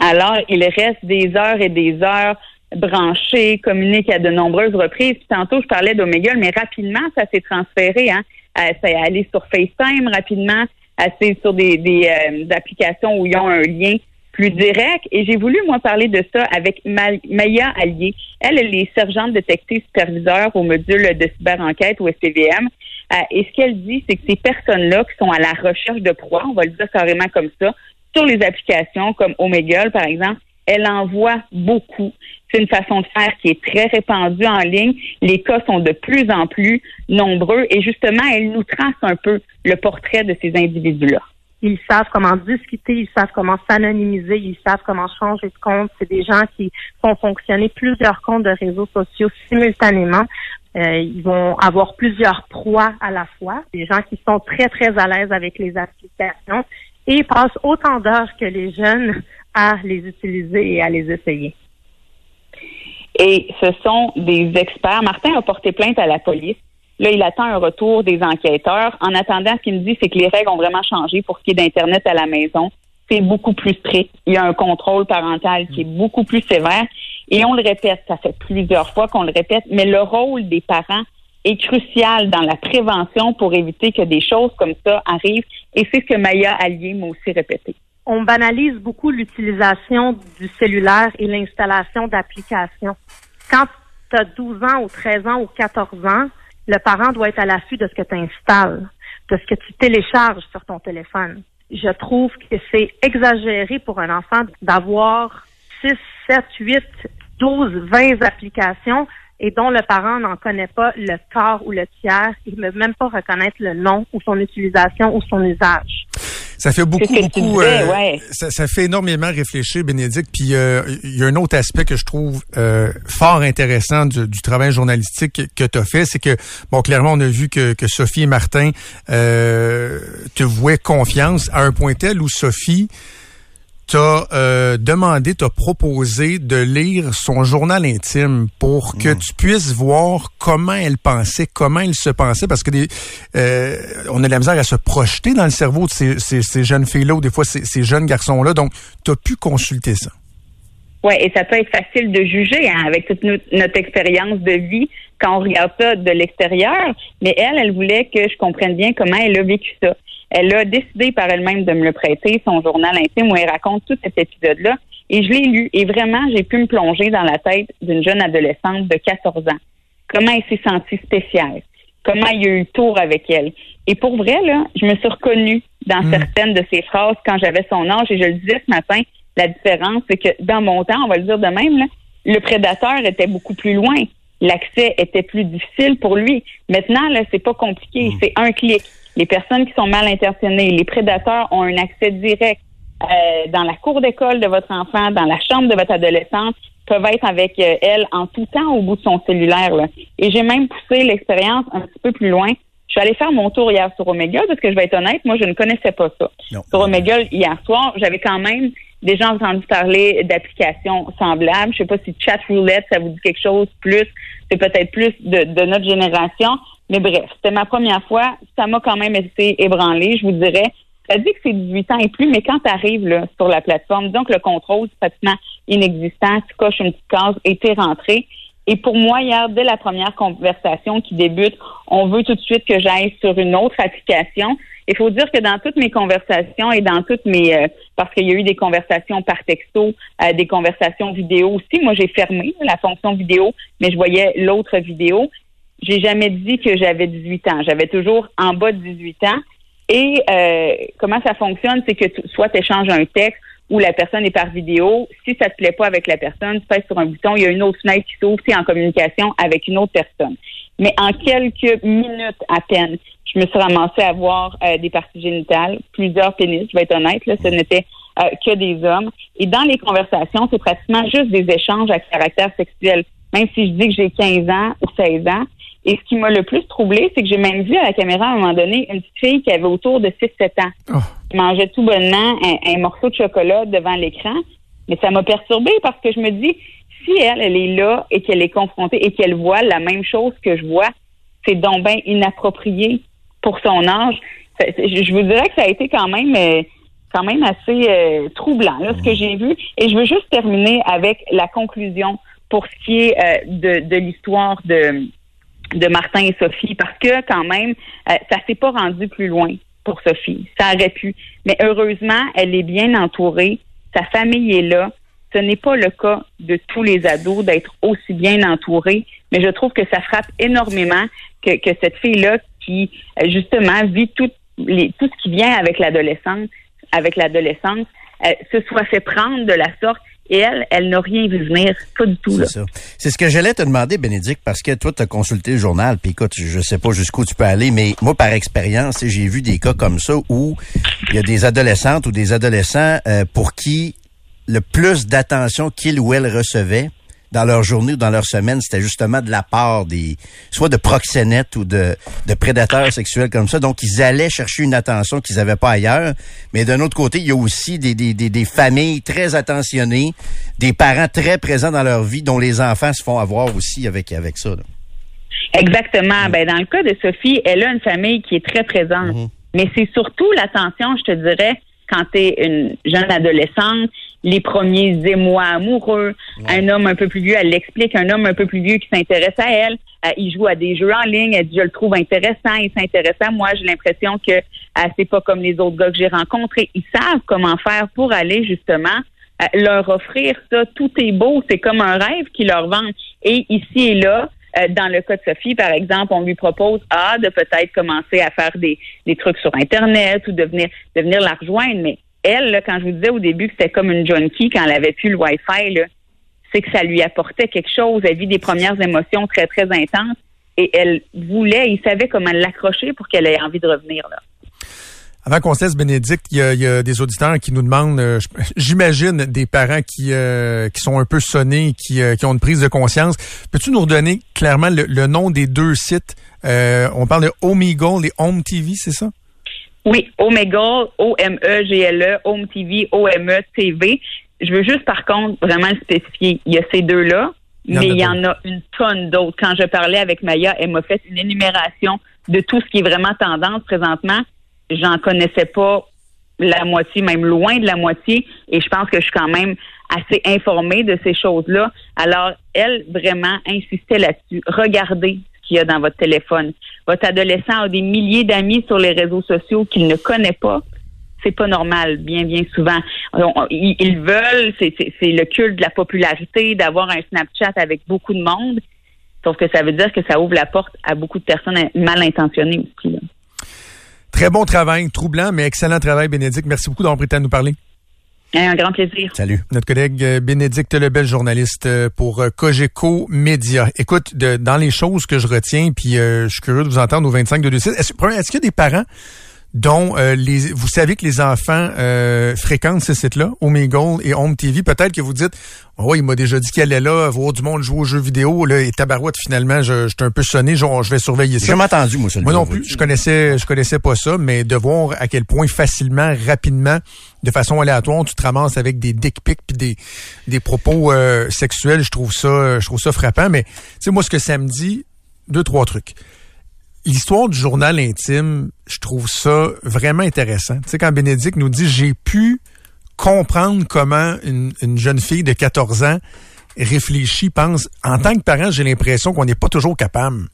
S1: Alors, il reste des heures et des heures branché, communique à de nombreuses reprises. Puis tantôt, je parlais d'Omegle, mais rapidement, ça s'est transféré. Hein. Euh, ça est allé sur FaceTime rapidement, assez sur des, des, euh, applications où ils ont un lien plus direct. Et j'ai voulu, moi, parler de ça avec Maya Allier. Elle, elle est sergente détective superviseur au module de cyber-enquête au SCVM. Euh, et ce qu'elle dit, c'est que ces personnes-là qui sont à la recherche de proies, on va le dire carrément comme ça, sur les applications comme Omegle, par exemple, elle envoie beaucoup. C'est une façon de faire qui est très répandue en ligne. Les cas sont de plus en plus nombreux et justement, elle nous trace un peu le portrait de ces individus-là.
S7: Ils savent comment discuter, ils savent comment s'anonymiser, ils savent comment changer de compte. C'est des gens qui font fonctionner plusieurs comptes de réseaux sociaux simultanément. Euh, ils vont avoir plusieurs proies à la fois. Des gens qui sont très, très à l'aise avec les applications et passent autant d'heures que les jeunes à les utiliser et à les essayer.
S1: Et ce sont des experts. Martin a porté plainte à la police. Là, il attend un retour des enquêteurs. En attendant, ce qu'il me dit, c'est que les règles ont vraiment changé pour ce qui est d'Internet à la maison. C'est beaucoup plus strict. Il y a un contrôle parental qui est beaucoup plus sévère. Et on le répète, ça fait plusieurs fois qu'on le répète, mais le rôle des parents est crucial dans la prévention pour éviter que des choses comme ça arrivent. Et c'est ce que Maya Allier m'a aussi répété
S7: on banalise beaucoup l'utilisation du cellulaire et l'installation d'applications. Quand tu as 12 ans ou 13 ans ou 14 ans, le parent doit être à l'affût de ce que tu installes, de ce que tu télécharges sur ton téléphone. Je trouve que c'est exagéré pour un enfant d'avoir 6, 7, 8, 12, 20 applications et dont le parent n'en connaît pas le quart ou le tiers, il ne peut même pas reconnaître le nom ou son utilisation ou son usage.
S4: Ça fait beaucoup, beaucoup. Euh, ça, fait énormément réfléchir, Bénédicte. Puis euh, il y a un autre aspect que je trouve euh, fort intéressant du, travail journalistique que, tu as fait, c'est que bon, clairement, on a vu que, que Sophie et Martin te vouaient confiance à un point tel où Sophie t'as euh, demandé, t'as proposé de lire son journal intime pour que hmm. tu puisses voir comment elle pensait, comment elle se pensait, parce que des, euh, on a de la misère à se projeter dans le cerveau de ces, ces, jeunes filles-là ou des fois ces, ces jeunes garçons-là. Donc, tu as pu consulter ça.
S1: Oui, et ça peut être facile de juger hein, avec toute notre expérience de vie quand on regarde ça de l'extérieur. Mais elle, elle voulait que je comprenne bien comment elle a vécu ça. Elle a décidé par elle-même de me le prêter, son journal intime, où elle raconte tout cet épisode-là. Et je l'ai lu. Et vraiment, j'ai pu me plonger dans la tête d'une jeune adolescente de 14 ans. Comment elle s'est sentie spéciale? Comment il y a eu tour avec elle? Et pour vrai, là, je me suis reconnue dans hmm. certaines de ses phrases quand j'avais son âge. Et je le disais ce matin, la différence, c'est que dans mon temps, on va le dire de même, là, le prédateur était beaucoup plus loin. L'accès était plus difficile pour lui. Maintenant, là, c'est pas compliqué. Hmm. C'est un clic les personnes qui sont mal intentionnées, les prédateurs ont un accès direct euh, dans la cour d'école de votre enfant, dans la chambre de votre adolescente, peuvent être avec euh, elle en tout temps au bout de son cellulaire. Là. Et j'ai même poussé l'expérience un petit peu plus loin. Je suis allée faire mon tour hier sur Omega parce que je vais être honnête, moi je ne connaissais pas ça. Sur Omega hier soir, j'avais quand même déjà entendu parler d'applications semblables. Je sais pas si Chat Roulette, ça vous dit quelque chose plus. C'est peut-être plus de, de notre génération. Mais bref, c'était ma première fois. Ça m'a quand même été ébranlé, je vous dirais. Ça dit que c'est 18 ans et plus, mais quand tu arrives sur la plateforme, donc le contrôle, c'est pratiquement inexistant. Tu coches une petite case et t'es rentré. Et pour moi, hier, dès la première conversation qui débute, on veut tout de suite que j'aille sur une autre application. Il faut dire que dans toutes mes conversations et dans toutes mes... Euh, parce qu'il y a eu des conversations par texto, euh, des conversations vidéo aussi. Moi, j'ai fermé la fonction vidéo, mais je voyais l'autre vidéo j'ai jamais dit que j'avais 18 ans. J'avais toujours en bas de 18 ans. Et euh, comment ça fonctionne, c'est que soit tu échanges un texte ou la personne est par vidéo. Si ça te plaît pas avec la personne, tu pèses sur un bouton, il y a une autre fenêtre qui s'ouvre, es en communication avec une autre personne. Mais en quelques minutes à peine, je me suis ramassée à voir euh, des parties génitales, plusieurs pénis, je vais être honnête, là, ce n'était euh, que des hommes. Et dans les conversations, c'est pratiquement juste des échanges à caractère sexuel. Même si je dis que j'ai 15 ans ou 16 ans, et ce qui m'a le plus troublé, c'est que j'ai même vu à la caméra à un moment donné une petite fille qui avait autour de 6-7 ans. Oh. Qui mangeait tout bonnement un, morceau de chocolat devant l'écran. Mais ça m'a perturbée parce que je me dis, si elle, elle est là et qu'elle est confrontée et qu'elle voit la même chose que je vois, c'est donc bien inapproprié pour son âge. je vous dirais que ça a été quand même euh, quand même assez euh, troublant, là, ce que j'ai vu. Et je veux juste terminer avec la conclusion pour ce qui est euh, de, de l'histoire de, de Martin et Sophie, parce que quand même, euh, ça s'est pas rendu plus loin pour Sophie. Ça aurait pu. Mais heureusement, elle est bien entourée. Sa famille est là. Ce n'est pas le cas de tous les ados d'être aussi bien entourés, mais je trouve que ça frappe énormément que, cette fille-là qui, euh, justement, vit tout, tout ce qui vient avec l'adolescence, avec l'adolescence, euh, se soit fait prendre de la sorte et elle, elle n'a rien vu venir, pas du tout.
S3: C'est ça. C'est ce que j'allais te demander, Bénédicte, parce que toi, tu as consulté le journal, puis écoute, je sais pas jusqu'où tu peux aller, mais moi, par expérience, j'ai vu des cas comme ça où il y a des adolescentes ou des adolescents euh, pour qui le plus d'attention qu'ils ou elles recevaient dans leur journée ou dans leur semaine, c'était justement de la part des, soit de proxénètes ou de, de prédateurs sexuels comme ça. Donc, ils allaient chercher une attention qu'ils n'avaient pas ailleurs. Mais d'un autre côté, il y a aussi des, des, des, des, familles très attentionnées, des parents très présents dans leur vie, dont les enfants se font avoir aussi avec, avec ça. Là.
S1: Exactement. Ben, dans le cas de Sophie, elle a une famille qui est très présente.
S3: Mhm.
S1: Mais c'est surtout l'attention, je te dirais, quand tu es une jeune adolescente, les premiers émois amoureux, un homme un peu plus vieux, elle l'explique, un homme un peu plus vieux qui s'intéresse à elle, euh, il joue à des jeux en ligne, elle dit je le trouve intéressant, il s'intéresse à moi, j'ai l'impression que euh, c'est pas comme les autres gars que j'ai rencontrés. Ils savent comment faire pour aller justement euh, leur offrir ça. Tout est beau, c'est comme un rêve qu'ils leur vendent. Et ici et là, dans le cas de Sophie, par exemple, on lui propose ah, de peut-être commencer à faire des, des trucs sur Internet ou de venir, de venir la rejoindre. Mais elle, quand je vous disais au début que c'était comme une junkie quand elle avait plus le Wi-Fi, c'est que ça lui apportait quelque chose. Elle vit des premières émotions très, très intenses et elle voulait, il savait comment l'accrocher pour qu'elle ait envie de revenir là.
S4: Avant qu'on se laisse, Bénédicte, il y, a, des auditeurs qui nous demandent, euh, j'imagine des parents qui euh, qui sont un peu sonnés, qui, euh, qui ont une prise de conscience. Peux-tu nous redonner clairement le, le nom des deux sites? On parle de Omegle et Home TV, c'est ça?
S1: Oui, Omegle, O-M-E-G-L-E, Home TV, O-M-E-T-V. Je veux juste, par contre, vraiment le spécifier. Il y a ces deux-là, mais il y en a une tonne d'autres. Quand je parlais avec Maya, elle m'a fait une énumération de tout ce qui est vraiment tendance présentement. J'en connaissais pas la moitié, même loin de la moitié, et je pense que je suis quand même assez informée de ces choses-là. Alors, elle, vraiment, insistait là-dessus. Regardez ce qu'il y a dans votre téléphone. Votre adolescent a des milliers d'amis sur les réseaux sociaux qu'il ne connaît pas. C'est pas normal, bien, bien souvent. Ils veulent, c'est le culte de la popularité, d'avoir un Snapchat avec beaucoup de monde. Sauf que ça veut dire que ça ouvre la porte à beaucoup de personnes mal intentionnées aussi.
S4: Très bon travail, troublant, mais excellent travail, Bénédicte. Merci beaucoup d'avoir temps de nous parler.
S1: Un grand plaisir.
S3: Salut.
S4: Notre collègue euh, Bénédicte Lebel, journaliste euh, pour euh, Cogeco Média. Écoute, de- dans les choses que je retiens, puis euh, je suis curieux de vous entendre au 25 de 26, est-ce est-ce qu'il y a des parents dont euh, les, vous savez que les enfants euh, fréquentent ces sites-là, Omegle et Home TV, peut-être que vous dites, oh, il m'a déjà dit qu'elle est là, voir du monde jouer aux jeux vidéo, là, et tabarouette, finalement, je, je suis un peu sonné, genre, je vais surveiller
S3: J'ai
S4: ça.
S3: jamais entendu, moi, ça.
S4: Moi non plus, je connaissais, je connaissais pas ça, mais de voir à quel point facilement, rapidement, de façon aléatoire, tu te ramasses avec des dick pics puis des, des propos euh, sexuels, je trouve ça, je trouve ça frappant. Mais tu sais, moi, ce que ça me dit, deux trois trucs. L'histoire du journal intime, je trouve ça vraiment intéressant. Tu sais, quand Bénédicte nous dit, j'ai pu comprendre comment une, une jeune fille de 14 ans réfléchit, pense. En tant que parent, j'ai l'impression qu'on n'est pas toujours capable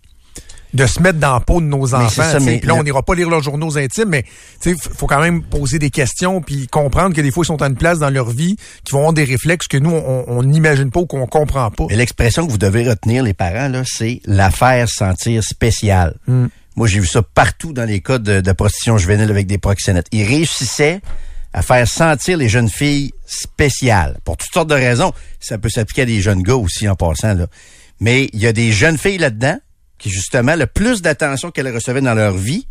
S4: de se mettre dans la peau de nos enfants.
S3: ça, mais
S4: là, on n'ira pas lire leurs journaux intimes, mais il faut quand même poser des questions puis comprendre que des fois, ils sont à une place dans leur vie qui vont avoir des réflexes que nous, on n'imagine pas ou qu'on comprend pas.
S3: Mais l'expression que vous devez retenir, les parents, là, c'est l'affaire sentir spéciale.
S4: Hmm.
S3: Moi, j'ai vu ça partout dans les cas de, de prostitution juvénile avec des proxénètes. Ils réussissaient à faire sentir les jeunes filles spéciales. Pour toutes sortes de raisons. Ça peut s'appliquer à des jeunes gars aussi en passant, là. Mais il y a des jeunes filles là-dedans qui, justement, le plus d'attention qu'elles recevaient dans leur vie,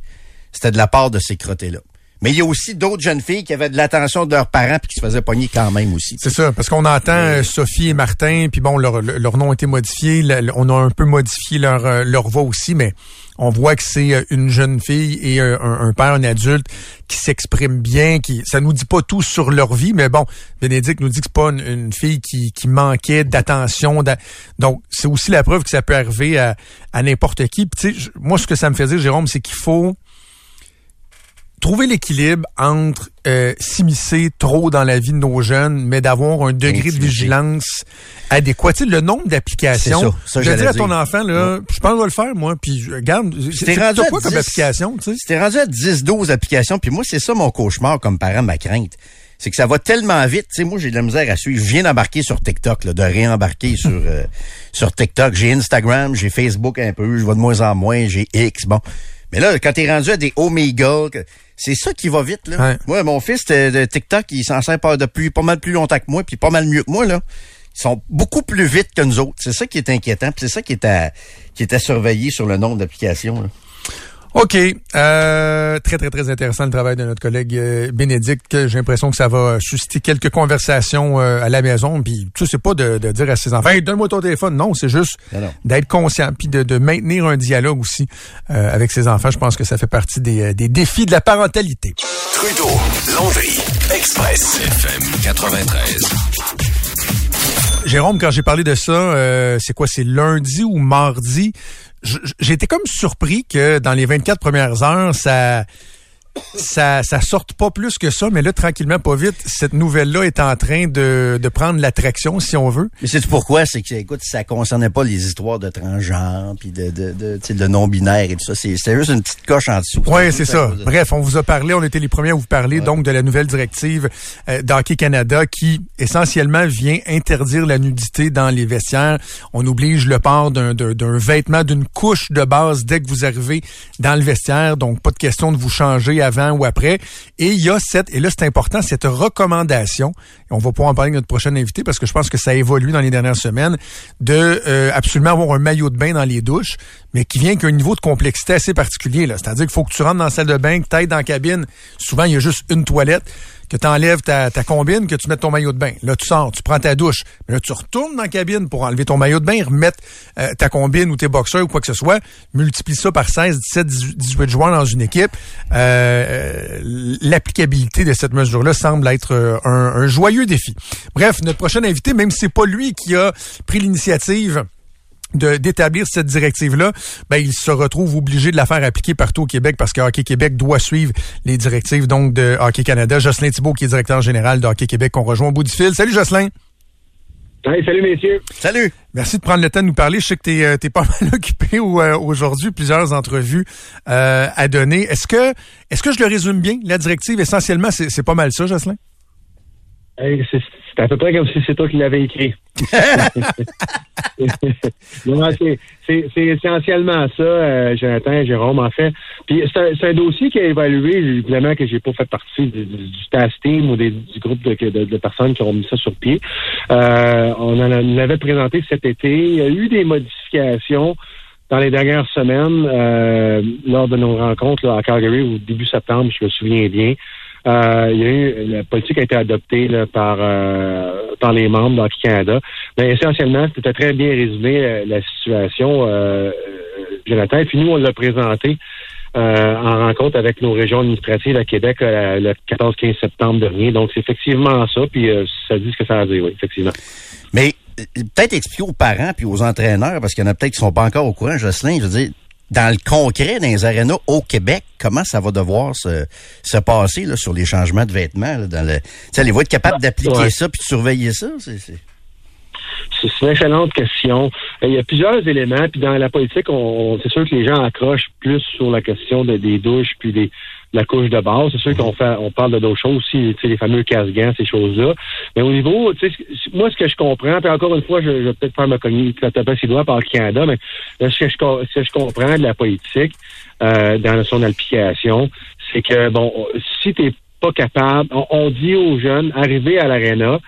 S3: c'était de la part de ces crottés-là. Mais il y a aussi d'autres jeunes filles qui avaient de l'attention de leurs parents puis qui se faisaient pogner quand même aussi.
S4: C'est ça, parce qu'on entend euh, Sophie et Martin, puis bon, leur, nom a été modifié, le- on a un peu modifié leur, euh, leur voix aussi, mais on voit que c'est euh, une jeune fille et euh, un, un père, un adulte qui s'exprime bien, qui ça nous dit pas tout sur leur vie, mais bon, Bénédicte nous dit que c'est pas une, fille qui, qui manquait d'attention, d'a- donc c'est aussi la preuve que ça peut arriver à, à n'importe qui. Puis moi ce que ça me fait dire, Jérôme, c'est qu'il faut trouver l'équilibre entre euh, s'immiscer trop dans la vie de nos jeunes, mais d'avoir un degré de vigilance adéquat. Tu sais, le nombre d'applications.
S3: C'est ça, ça,
S4: je dis à ton
S3: dire.
S4: enfant, là, je pense que je vais le faire, moi, puis je- regarde, c'est
S3: rendu
S4: quoi comme
S3: 10.
S4: application, tu sais?
S3: C'était rendu à 10-12 applications, puis moi, c'est ça mon cauchemar comme parent, ma crainte. C'est que ça va tellement vite. Tu sais, moi, j'ai de la misère à suivre. Je viens d'embarquer sur TikTok, là, de réembarquer *laughs* sur euh, sur TikTok. J'ai Instagram, j'ai Facebook un peu, je vois de moins en moins, j'ai X, bon. Mais là, quand t'es rendu à des que- c'est ça qui va vite, là.
S4: Ouais.
S3: Moi, mon fils de, de TikTok, il s'en sert pas depuis pas mal plus longtemps que moi, puis pas mal mieux que moi, là. Ils sont beaucoup plus vite que nous autres. C'est ça qui est inquiétant, c'est ça qui est à qui est à surveiller sur le nombre d'applications.
S4: OK. Euh, très, très, très intéressant le travail de notre collègue euh, Bénédicte. J'ai l'impression que ça va susciter quelques conversations euh, à la maison. Puis, tu sais, c'est pas de, de dire à ses enfants, hey, donne-moi ton téléphone. Non, c'est juste d'être conscient puis de, de maintenir un dialogue aussi euh, avec ses enfants. Je pense que ça fait partie des, des défis de la parentalité.
S2: Trudeau, Landry, Express, FM 93.
S4: Jérôme, quand j'ai parlé de ça, euh, c'est quoi, c'est lundi ou mardi? J- j- J'ai été comme surpris que dans les 24 premières heures, ça, ça, ça sorte pas plus que ça, mais là, tranquillement, pas vite, cette nouvelle-là est en train de, de prendre l'attraction, si on veut.
S3: Mais c'est pourquoi? C'est que, écoute, ça concernait pas les histoires de transgenres, puis de, de, de, de non-binaires et tout ça. C'est- C'était juste une petite coche en dessous.
S4: Oui, c'est ça.
S3: de-
S4: Bref, on vous a parlé, on était les premiers à vous parler donc de la nouvelle directive euh, d'Hockey Canada qui essentiellement vient interdire la nudité dans les vestiaires. On oblige le port d'un vêtement, d'une couche de base dès que vous arrivez dans le vestiaire. Donc, pas de question de vous changer avant ou après. Et il y a cette, et là c'est important, cette recommandation, on va pouvoir en parler avec notre prochain invité parce que je pense que ça a évolué dans les dernières semaines, de euh, absolument avoir un maillot de bain dans les douches, mais qui vient qu'un niveau de complexité assez particulier. C'est-à-dire qu'il faut que tu rentres dans la salle de bain, que tu ailles dans la cabine. Souvent, il y a juste une toilette que tu enlèves ta, ta combine, que tu mettes ton maillot de bain. Là, tu sors, tu prends ta douche. Mais là, tu retournes dans la cabine pour enlever ton maillot de bain, remettre euh, ta combine ou tes boxeurs ou quoi que ce soit. Multiplie ça par 16, 17, 18, 18 joueurs dans une équipe. Euh, euh, L'applicabilité de cette mesure-là semble être euh, un, joyeux défi. Bref, notre prochain invité, même si c'est pas lui qui a pris l'initiative d'établir cette directive-là, ben, il se retrouve obligé de la faire appliquer partout au Québec parce que Hockey Québec doit suivre les directives donc de Hockey Canada. Jocelyn Thibault, qui est directeur général de Hockey Québec, qu'on rejoint au bout du fil. Salut Jocelyn!
S8: Hey, salut messieurs.
S3: Salut!
S4: Merci de prendre le temps de nous parler. Je sais que tu es, pas *laughs* mal occupé euh, aujourd'hui, plusieurs entrevues euh, à donner. Est-ce que est-ce que je le résume bien? La directive, essentiellement, c'est c'est pas mal ça, Jocelyn?
S8: C'est à peu près comme si c'est toi qui l'avais écrit. *laughs* c'est- essentiellement ça, euh, Jonathan, Jérôme, en fait. Puis c'est un, dossier qui a évalué, évidemment que j'ai pas fait partie du, du, task team ou des- du groupe de, de- de personnes qui ont mis ça sur pied. Euh, on en l'avait présenté cet été. Il y a eu des modifications dans les dernières semaines, euh, lors de nos rencontres là, à Calgary au début septembre, je me souviens bien. Euh, il y a eu, la politique a été adoptée par, euh, par les membres d'Hockey Canada. Mais essentiellement, c'était très bien résumé euh, la situation, Jonathan. Puis nous, on l'a présenté en rencontre avec nos régions administratives à Québec le 14-15 septembre dernier. Donc, c'est effectivement ça. Puis ça dit ce que ça a dit, oui, effectivement.
S3: Mais peut-être expliquer aux parents puis aux entraîneurs, parce qu'il y en a peut-être qui sont pas encore au courant, Jocelyn, je veux dire, dans le concret, dans les arénas au Québec, comment ça va devoir se, se passer là, sur les changements de vêtements? Là, dans le, tu sais, allez-vous être capable d'appliquer
S8: Ouais.
S3: ça puis de surveiller ça? C'est, c'est...
S8: Une excellente question. Euh, Il y a plusieurs éléments, puis dans la politique, on, on- c'est sûr que les gens accrochent plus sur la question de- des douches puis des, de la couche de base. C'est sûr qu'on fait, on parle de d'autres choses aussi, tu sais, les fameux casse-gants, ces choses-là. Mais au niveau, tu sais, moi, ce que je comprends, puis encore une fois, je, je vais peut-être faire ma cognition doigts par le Canada, mais là, ce que je, comprends de la politique euh, dans son application, c'est que, bon, si tu pas capable, on, dit aux jeunes, arrivez à l'aréna,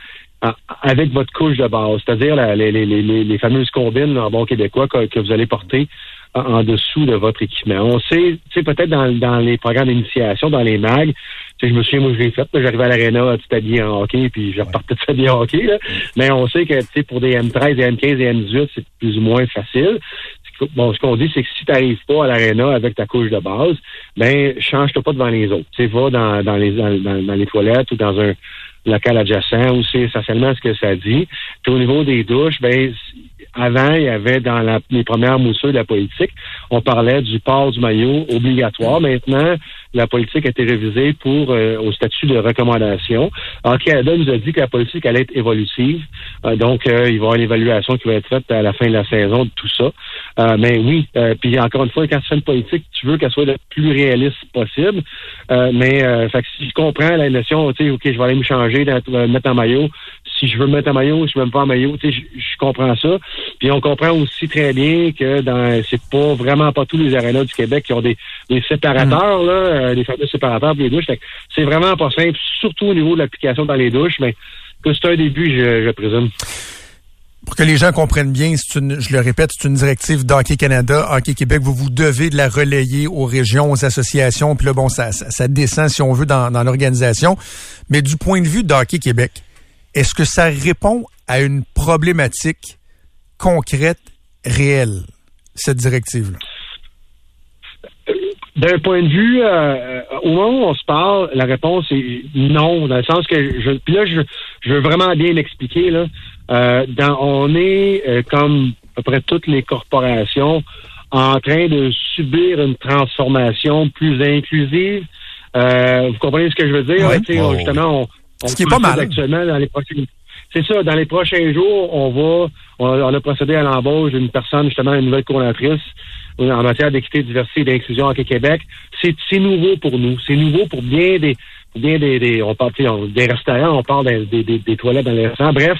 S8: avec votre couche de base, c'est-à-dire les, les, les, les- fameuses combines en bon québécois que vous allez porter en, dessous de votre équipement. On sait, tu sais, peut-être dans, dans les programmes d'initiation, dans les mags, tu sais, je me souviens, moi, je l'ai fait, j'arrivais à l'aréna, tout habillé en hockey, puis je repartais tout habillé en hockey, là. Mais on sait que, tu sais, pour des M13, des M15 et M18, c'est plus ou moins facile. Bon, ce qu'on dit, c'est que si tu n'arrives pas à l'aréna avec ta couche de base, ben change-toi pas devant les autres. Tu sais, va dans, dans, les, dans les toilettes ou dans un local adjacent où c'est essentiellement ce que ça dit. Puis au niveau des douches, ben avant, il y avait dans la, les premières moussures de la politique, on parlait du port du maillot obligatoire. Maintenant, la politique a été révisée pour euh, au statut de recommandation. Alors, Canada nous a dit que la politique allait être évolutive. Euh, donc, euh, il va y avoir une évaluation qui va être faite à la fin de la saison de tout ça. Mais oui, puis encore une fois, quand tu fais une politique, tu veux qu'elle soit le plus réaliste possible. mais fait que si je comprends la notion, tu sais, OK, je vais aller me changer, me mettre en maillot. Si je veux me mettre en maillot, je ne veux même pas en maillot, tu sais, je, comprends ça. Puis on comprend aussi très bien que dans c'est pas vraiment pas tous les arénas du Québec qui ont des, des séparateurs, là euh, les fameux séparateurs pour les douches. C'est vraiment pas simple, surtout au niveau de l'application dans les douches, mais que c'est un début, je, je présume.
S4: Pour que les gens comprennent bien, une, je le répète, c'est une directive d'Hockey Canada, Hockey Québec. Vous vous devez de la relayer aux régions, aux associations. Puis là, bon, ça, descend, si on veut, dans, l'organisation. Mais du point de vue d'Hockey Québec, est-ce que ça répond à une problématique concrète, réelle, cette directive-là?
S8: D'un point de vue, euh, au moment où on se parle, la réponse est non, dans le sens que je, puis là, je, je veux vraiment bien l'expliquer. Là, euh, dans, on est euh, comme à peu près toutes les corporations en train de subir une transformation plus inclusive. vous comprenez ce que je veux dire? Justement, on, on
S4: ce qui est pas mal.
S8: Actuellement, dans les prochains, c'est ça. Dans les prochains jours, on va, on, a procédé à l'embauche d'une personne justement, une nouvelle coordinatrice en matière d'équité, diversité et d'inclusion au Québec. C'est nouveau pour nous. C'est nouveau pour bien des bien des, on parle des restaurants, on parle des, des, toilettes dans les restaurants. Bref,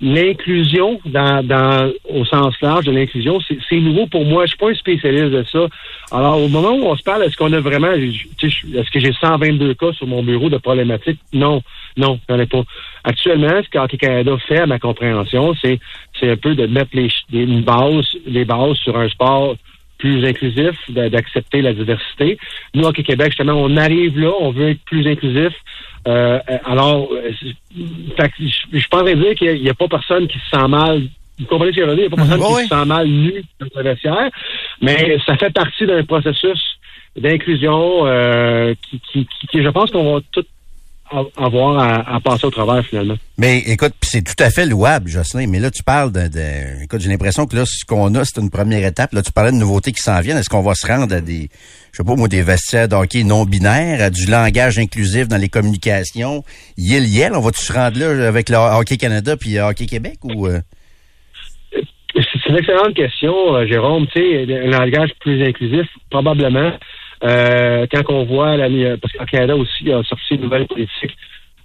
S8: l'inclusion dans, au sens large de l'inclusion, c'est nouveau pour moi. Je suis pas un spécialiste de ça. Alors, au moment où on se parle, est-ce qu'on a vraiment est-ce que j'ai 122 cas sur mon bureau de problématiques? Non, non, j'en ai pas. Actuellement, ce qu'Hockey Canada fait, à ma compréhension, c'est un peu de mettre les, les bases sur un sport plus inclusif, d'accepter la diversité. Nous, au Québec, justement, on arrive là, on veut être plus inclusif. Euh, alors, euh, je, je pense dire qu'il n'y a, pas personne qui se sent mal. Vous comprenez ce que je veux dire? Il n'y a pas personne qui se sent mal nu dans le vestiaire, mais ça fait partie d'un processus d'inclusion euh, qui, qui, qui, je pense qu'on va tout avoir à, passer au travers finalement.
S3: Mais écoute, c'est tout à fait louable, Jocelyn. Mais là, tu parles de, de écoute, j'ai l'impression que là, ce qu'on a, c'est une première étape. Là, tu parlais de nouveautés qui s'en viennent. Est-ce qu'on va se rendre à des, je sais pas moi, des vestiaires d'hockey non binaires, à du langage inclusif dans les communications, yel yel? On va-tu se rendre là avec le Hockey Canada puis Hockey Québec ou? Euh?
S8: C'est une excellente question, euh, Jérôme. Tu sais, un langage plus inclusif, probablement. Euh, quand on voit, la, parce qu'en Canada aussi a sorti une nouvelle politique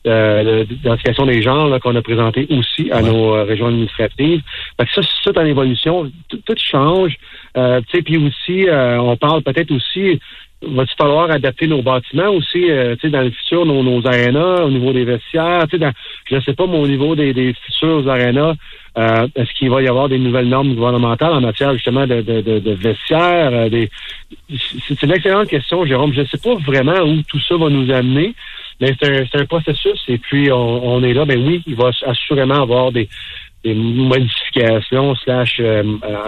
S8: d'identification des genres qu'on a présenté aussi à nos euh, régions administratives. Fait que ça, c'est tout en évolution. Tout, change. Euh, puis aussi, euh, on parle peut-être aussi va-t-il falloir adapter nos bâtiments aussi, euh, tu sais, dans le futur, nos, nos arénas, au niveau des vestiaires, tu sais, je ne sais pas, mais au niveau des, des futurs arénas, euh, est-ce qu'il va y avoir des nouvelles normes gouvernementales en matière justement de, de, de, vestiaires? Euh, des... C'est une excellente question, Jérôme. Je ne sais pas vraiment où tout ça va nous amener, mais c'est un, un, processus et puis on, on, est là. Ben oui, il va assurément avoir des, des modifications slash euh,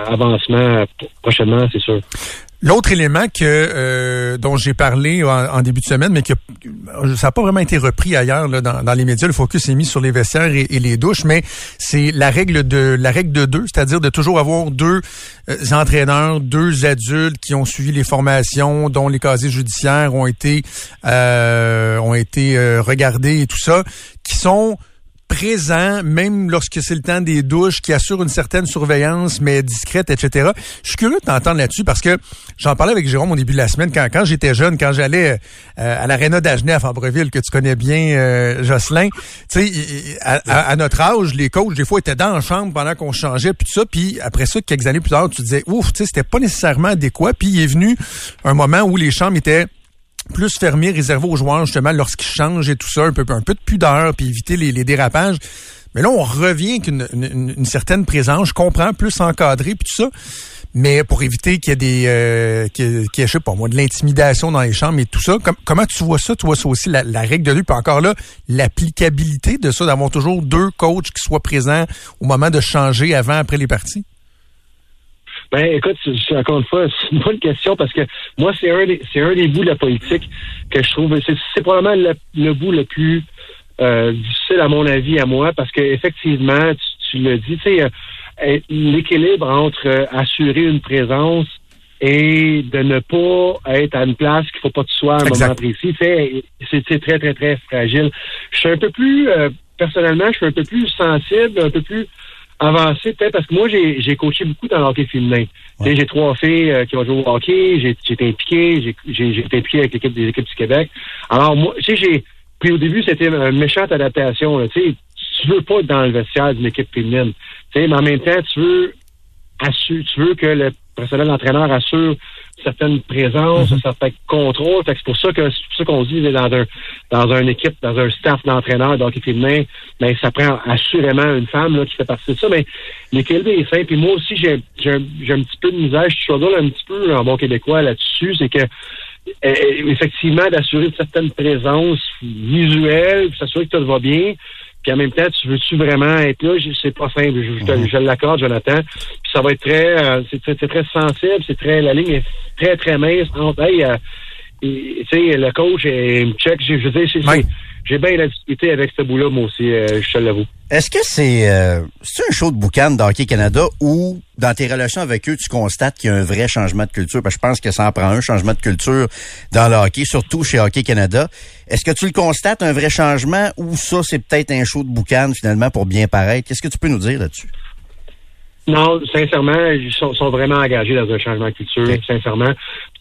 S8: avancements prochainement, c'est sûr.
S4: L'autre élément que euh, dont j'ai parlé en, début de semaine, mais que ça n'a pas vraiment été repris ailleurs là, dans, les médias, le focus est mis sur les vestiaires et, les douches, mais c'est la règle de la règle de deux, c'est-à-dire de toujours avoir deux euh, entraîneurs, deux adultes qui ont suivi les formations, dont les casiers judiciaires ont été euh, ont été regardés et tout ça, qui sont présent, même lorsque c'est le temps des douches, qui assure une certaine surveillance, mais discrète, etc. Je suis curieux de t'entendre là-dessus parce que j'en parlais avec Jérôme au début de la semaine, quand, quand j'étais jeune, quand j'allais euh, à l'aréna d'Agenais à Fabreville, que tu connais bien, euh, Jocelyn. Tu sais, à, notre âge, les coachs, des fois, étaient dans la chambre pendant qu'on changeait, puis tout ça. Puis après ça, quelques années plus tard, tu disais, ouf, tu sais, c'était pas nécessairement adéquat. Puis il est venu un moment où les chambres étaient plus fermé, réservé aux joueurs justement lorsqu'ils changent et tout ça, un peu, un peu de pudeur, puis éviter les, dérapages. Mais là, on revient avec une, certaine présence. Je comprends, plus encadré, puis tout ça. Mais pour éviter qu'il y ait des, euh, qu'il y ait, je sais pas moi, de l'intimidation dans les chambres et tout ça. comment tu vois ça? Tu vois ça aussi, la, règle de deux, puis encore là, l'applicabilité de ça, d'avoir toujours deux coachs qui soient présents au moment de changer avant, après les parties?
S8: Ben, écoute, encore une fois, c'est une bonne question parce que moi, c'est un, des, c'est un des bouts de la politique que je trouve, c'est, c'est probablement le, bout le plus euh, difficile à mon avis à moi parce que effectivement, tu, tu le dis, tu sais, euh, l'équilibre entre euh, assurer une présence et de ne pas être à une place qu'il faut pas que tu sois à un moment précis. C'est très, très, très fragile. Je suis un peu plus, euh, personnellement, je suis un peu plus sensible, un peu plus avancé, peut-être parce que moi, j'ai coaché beaucoup dans le hockey féminin. J'ai trois filles euh, qui ont joué au hockey, j'ai été impliqué, j'ai été impliqué avec l'équipe des équipes du Québec. Alors, moi, tu sais, j'ai. Puis au début, c'était une méchante adaptation. Tu sais, tu veux pas être dans le vestiaire d'une équipe féminine. Tu sais, mais en même temps, tu veux tu veux que le personnel d'entraîneur assure certaines présences, un mhm. certain contrôle. C'est pour ça que c'est pour ça qu'on dit dans un dans une équipe, dans un staff d'entraîneurs donc féminin, ben ça prend assurément une femme là, qui fait partie de ça. Mais l'équilibre est simple. Puis moi aussi, j'ai j'ai un petit peu de misère, je suis un petit peu en bon québécois là-dessus, c'est que euh, effectivement d'assurer une certaine présence visuelle, s'assurer que tout va bien. Puis en même temps, tu veux-tu vraiment être là? C'est pas simple. Je, je, l'accorde, Jonathan. Puis ça va être très, euh, c'est très sensible. C'est très, la ligne est très, très mince entre, hey, euh, tu sais, le coach, me check. Je, veux dire, j'ai bien la avec ce bout-là, moi aussi, euh, je te l'avoue.
S3: Est-ce que c'est euh, un show de boucan d'Hockey Canada ou dans tes relations avec eux, tu constates qu'il y a un vrai changement de culture? Parce que je pense que ça en prend un changement de culture dans le hockey, surtout chez Hockey Canada. Est-ce que tu le constates, un vrai changement, ou ça, c'est peut-être un show de boucan finalement pour bien paraître? Qu'est-ce que tu peux nous dire là-dessus?
S8: Non, sincèrement, ils sont, vraiment engagés dans un changement de culture, sincèrement.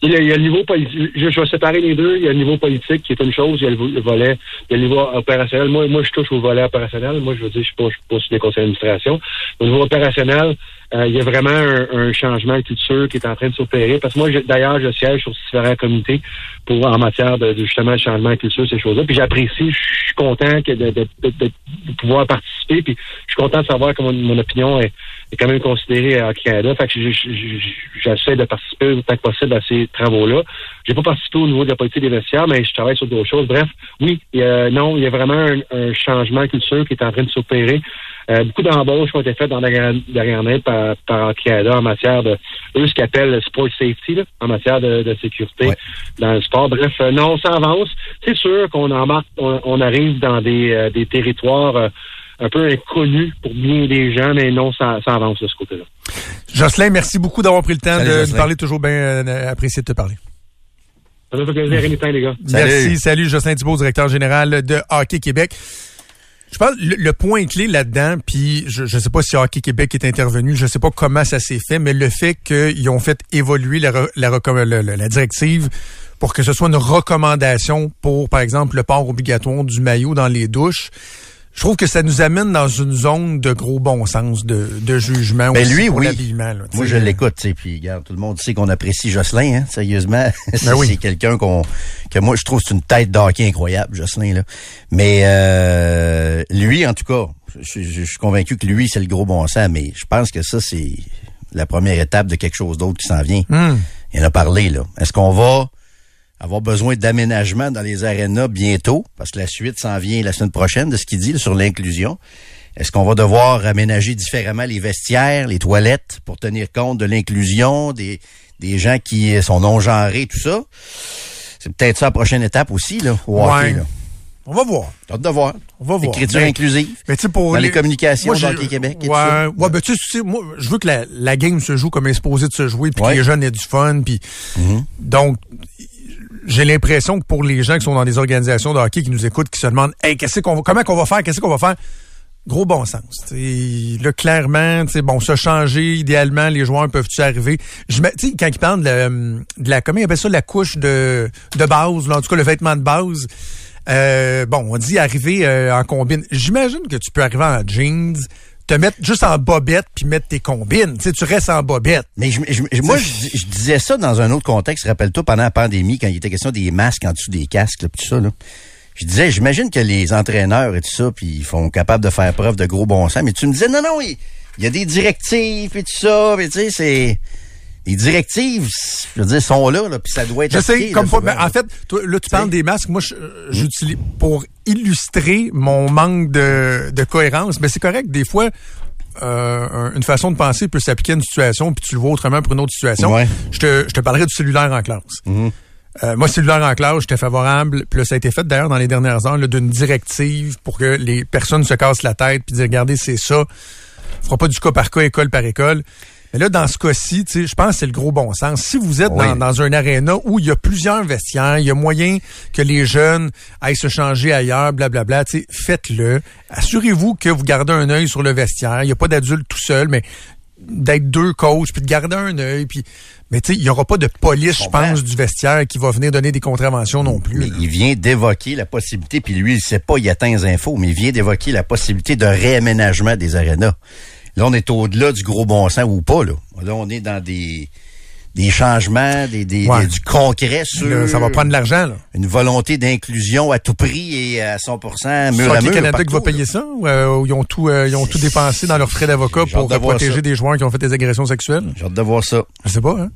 S8: Il y, a, il y, a, le niveau politique, je, vais séparer les deux. Il y a le niveau politique qui est une chose, il y a le, volet, il y a le niveau opérationnel. Moi, moi, je touche au volet opérationnel. Moi, je veux dire, je suis pas, je suis pas sur les conseils d'administration. Au niveau opérationnel, euh, il y a vraiment un, changement de culture qui est en train de s'opérer. Parce que moi, d'ailleurs, je siège sur différents comités pour en matière de, justement de changement de culture, ces choses-là. Puis j'apprécie, je suis content que de, de, de, pouvoir participer. Puis je suis content de savoir que mon, opinion est, est, quand même considérée à Canada. Fait que j'essaie de participer autant que possible à ces travaux-là. J'ai pas participé au niveau de la politique des vestiaires, mais je travaille sur d'autres choses. Bref, oui, non, il y a vraiment un, un changement de culture qui est en train de s'opérer. Euh, beaucoup d'embauches ont été faites dans la dernière par, par Canada en matière de eux ce qu'ils appellent le sport safety, en matière de, sécurité dans le sport. Bref, euh, non, ça avance. C'est sûr qu'on en on, arrive dans des, euh, des territoires un peu inconnus pour bien des gens, mais non, ça, ça avance de ce côté-là.
S4: Jocelyn, merci beaucoup d'avoir pris le temps de nous parler. Toujours bien apprécié de te parler.
S8: Ça fait plaisir, les gars.
S4: Merci. Salut, Jocelyn Thibault, directeur général de Hockey Québec. Je pense le, point clé là-dedans, puis je ne sais pas si Hockey Québec est intervenu, je sais pas comment ça s'est fait, mais le fait qu'ils ont fait évoluer la, la, la, directive pour que ce soit une recommandation pour, par exemple, le port obligatoire du maillot dans les douches, je trouve que ça nous amène dans une zone de gros bon sens, de, de jugement.
S3: Ben lui, oui. Moi, je l'écoute, tu puis regarde, tout le monde sait qu'on apprécie Jocelyn, hein, sérieusement. *laughs* Ben c'est quelqu'un qu'on que moi je trouve c'est une tête d'hockey incroyable, Jocelyn là. Mais euh, lui, en tout cas, je, suis convaincu que lui c'est le gros bon sens, mais je pense que ça c'est la première étape de quelque chose d'autre qui s'en vient. Hmm. Il en a parlé là. Est-ce qu'on va avoir besoin d'aménagement dans les arénas bientôt, parce que la suite s'en vient la semaine prochaine de ce qu'il dit sur l'inclusion. Est-ce qu'on va devoir aménager différemment les vestiaires, les toilettes pour tenir compte de l'inclusion des, des gens qui sont non-genrés, tout ça? C'est peut-être ça la prochaine étape aussi, là, au hockey, là.
S4: On va voir. On va voir.
S3: Écriture inclusive. Mais tu pour dans les, communications moi, Hockey Québec.
S4: Ouais, ouais, ben tu sais, moi, je veux que la, la game se joue comme elle est supposée de se jouer, puis que les jeunes aient du fun, puis mm-hmm. donc j'ai l'impression que pour les gens qui sont dans des organisations de hockey qui nous écoutent, qui se demandent hey, qu'est-ce qu'on va, comment qu'on va faire, qu'est-ce qu'on va faire, gros bon sens. T'sais, là, clairement, bon, se changer, idéalement, les joueurs peuvent-tu arriver? Je sais, quand ils parlent de, de la, comment ils appellent ça, la couche de, de base, en tout cas, le vêtement de base. Euh, bon, on dit arriver euh, en combine. J'imagine que tu peux arriver en jeans, te mettre juste en bobette puis mettre tes combines. Tu sais, tu restes en bobette.
S3: Mais je, moi, je, disais ça dans un autre contexte. Rappelle-toi, pendant la pandémie, quand il était question des masques en dessous des casques, là, tout ça, là. Je disais, j'imagine que les entraîneurs et tout ça, puis ils font capable de faire preuve de gros bon sens. Mais tu me disais, non, non, il, y a des directives et tout ça. Mais tu sais, c'est les directives, je veux dire, sont là, là puis ça doit être.
S4: Je sais, comme en fait, toi, là, tu parles des masques. Moi, j'utilise pour illustrer mon manque de, de cohérence. Mais c'est correct. Des fois, euh, une façon de penser peut s'appliquer à une situation, puis tu le vois autrement pour une autre situation. Je, te, je te parlerai du cellulaire en classe. Mm-hmm. Euh, moi, cellulaire en classe, j'étais favorable. Puis là, ça a été fait d'ailleurs dans les dernières heures d'une directive pour que les personnes se cassent la tête puis dire regardez, c'est ça on fera pas du cas par cas, école par école. Mais là, dans ce cas-ci, tu sais, je pense que c'est le gros bon sens. Si vous êtes
S3: Oui.
S4: dans, dans un aréna où il y a plusieurs vestiaires, il y a moyen que les jeunes aillent se changer ailleurs, blablabla, tu sais, faites-le. Assurez-vous que vous gardez un œil sur le vestiaire. Il n'y a pas d'adulte tout seul, mais d'être deux coachs, puis de garder un œil, puis mais tu sais, il n'y aura pas de police, je pense, du vestiaire qui va venir donner des contraventions non plus.
S3: Mais
S4: là.
S3: il vient d'évoquer la possibilité, puis lui, il sait pas, il atteint les infos, mais il vient d'évoquer la possibilité de réaménagement des arénas. Là, on est au-delà du gros bon sens ou pas, là. Là, on est dans des, des changements, des, des,
S4: Ouais.
S3: des- du concret sur
S4: ça va prendre de l'argent, là.
S3: une volonté d'inclusion à tout prix et à 100% mur à mur.
S4: Canada qui va
S3: là.
S4: payer ça ou euh, ou ils ont tout euh, ils ont tout dépensé dans leurs frais d'avocat pour
S3: de
S4: protéger
S3: ça.
S4: des joueurs qui ont fait des agressions sexuelles?
S3: J'ai hâte de voir ça.
S4: Je sais pas, hein?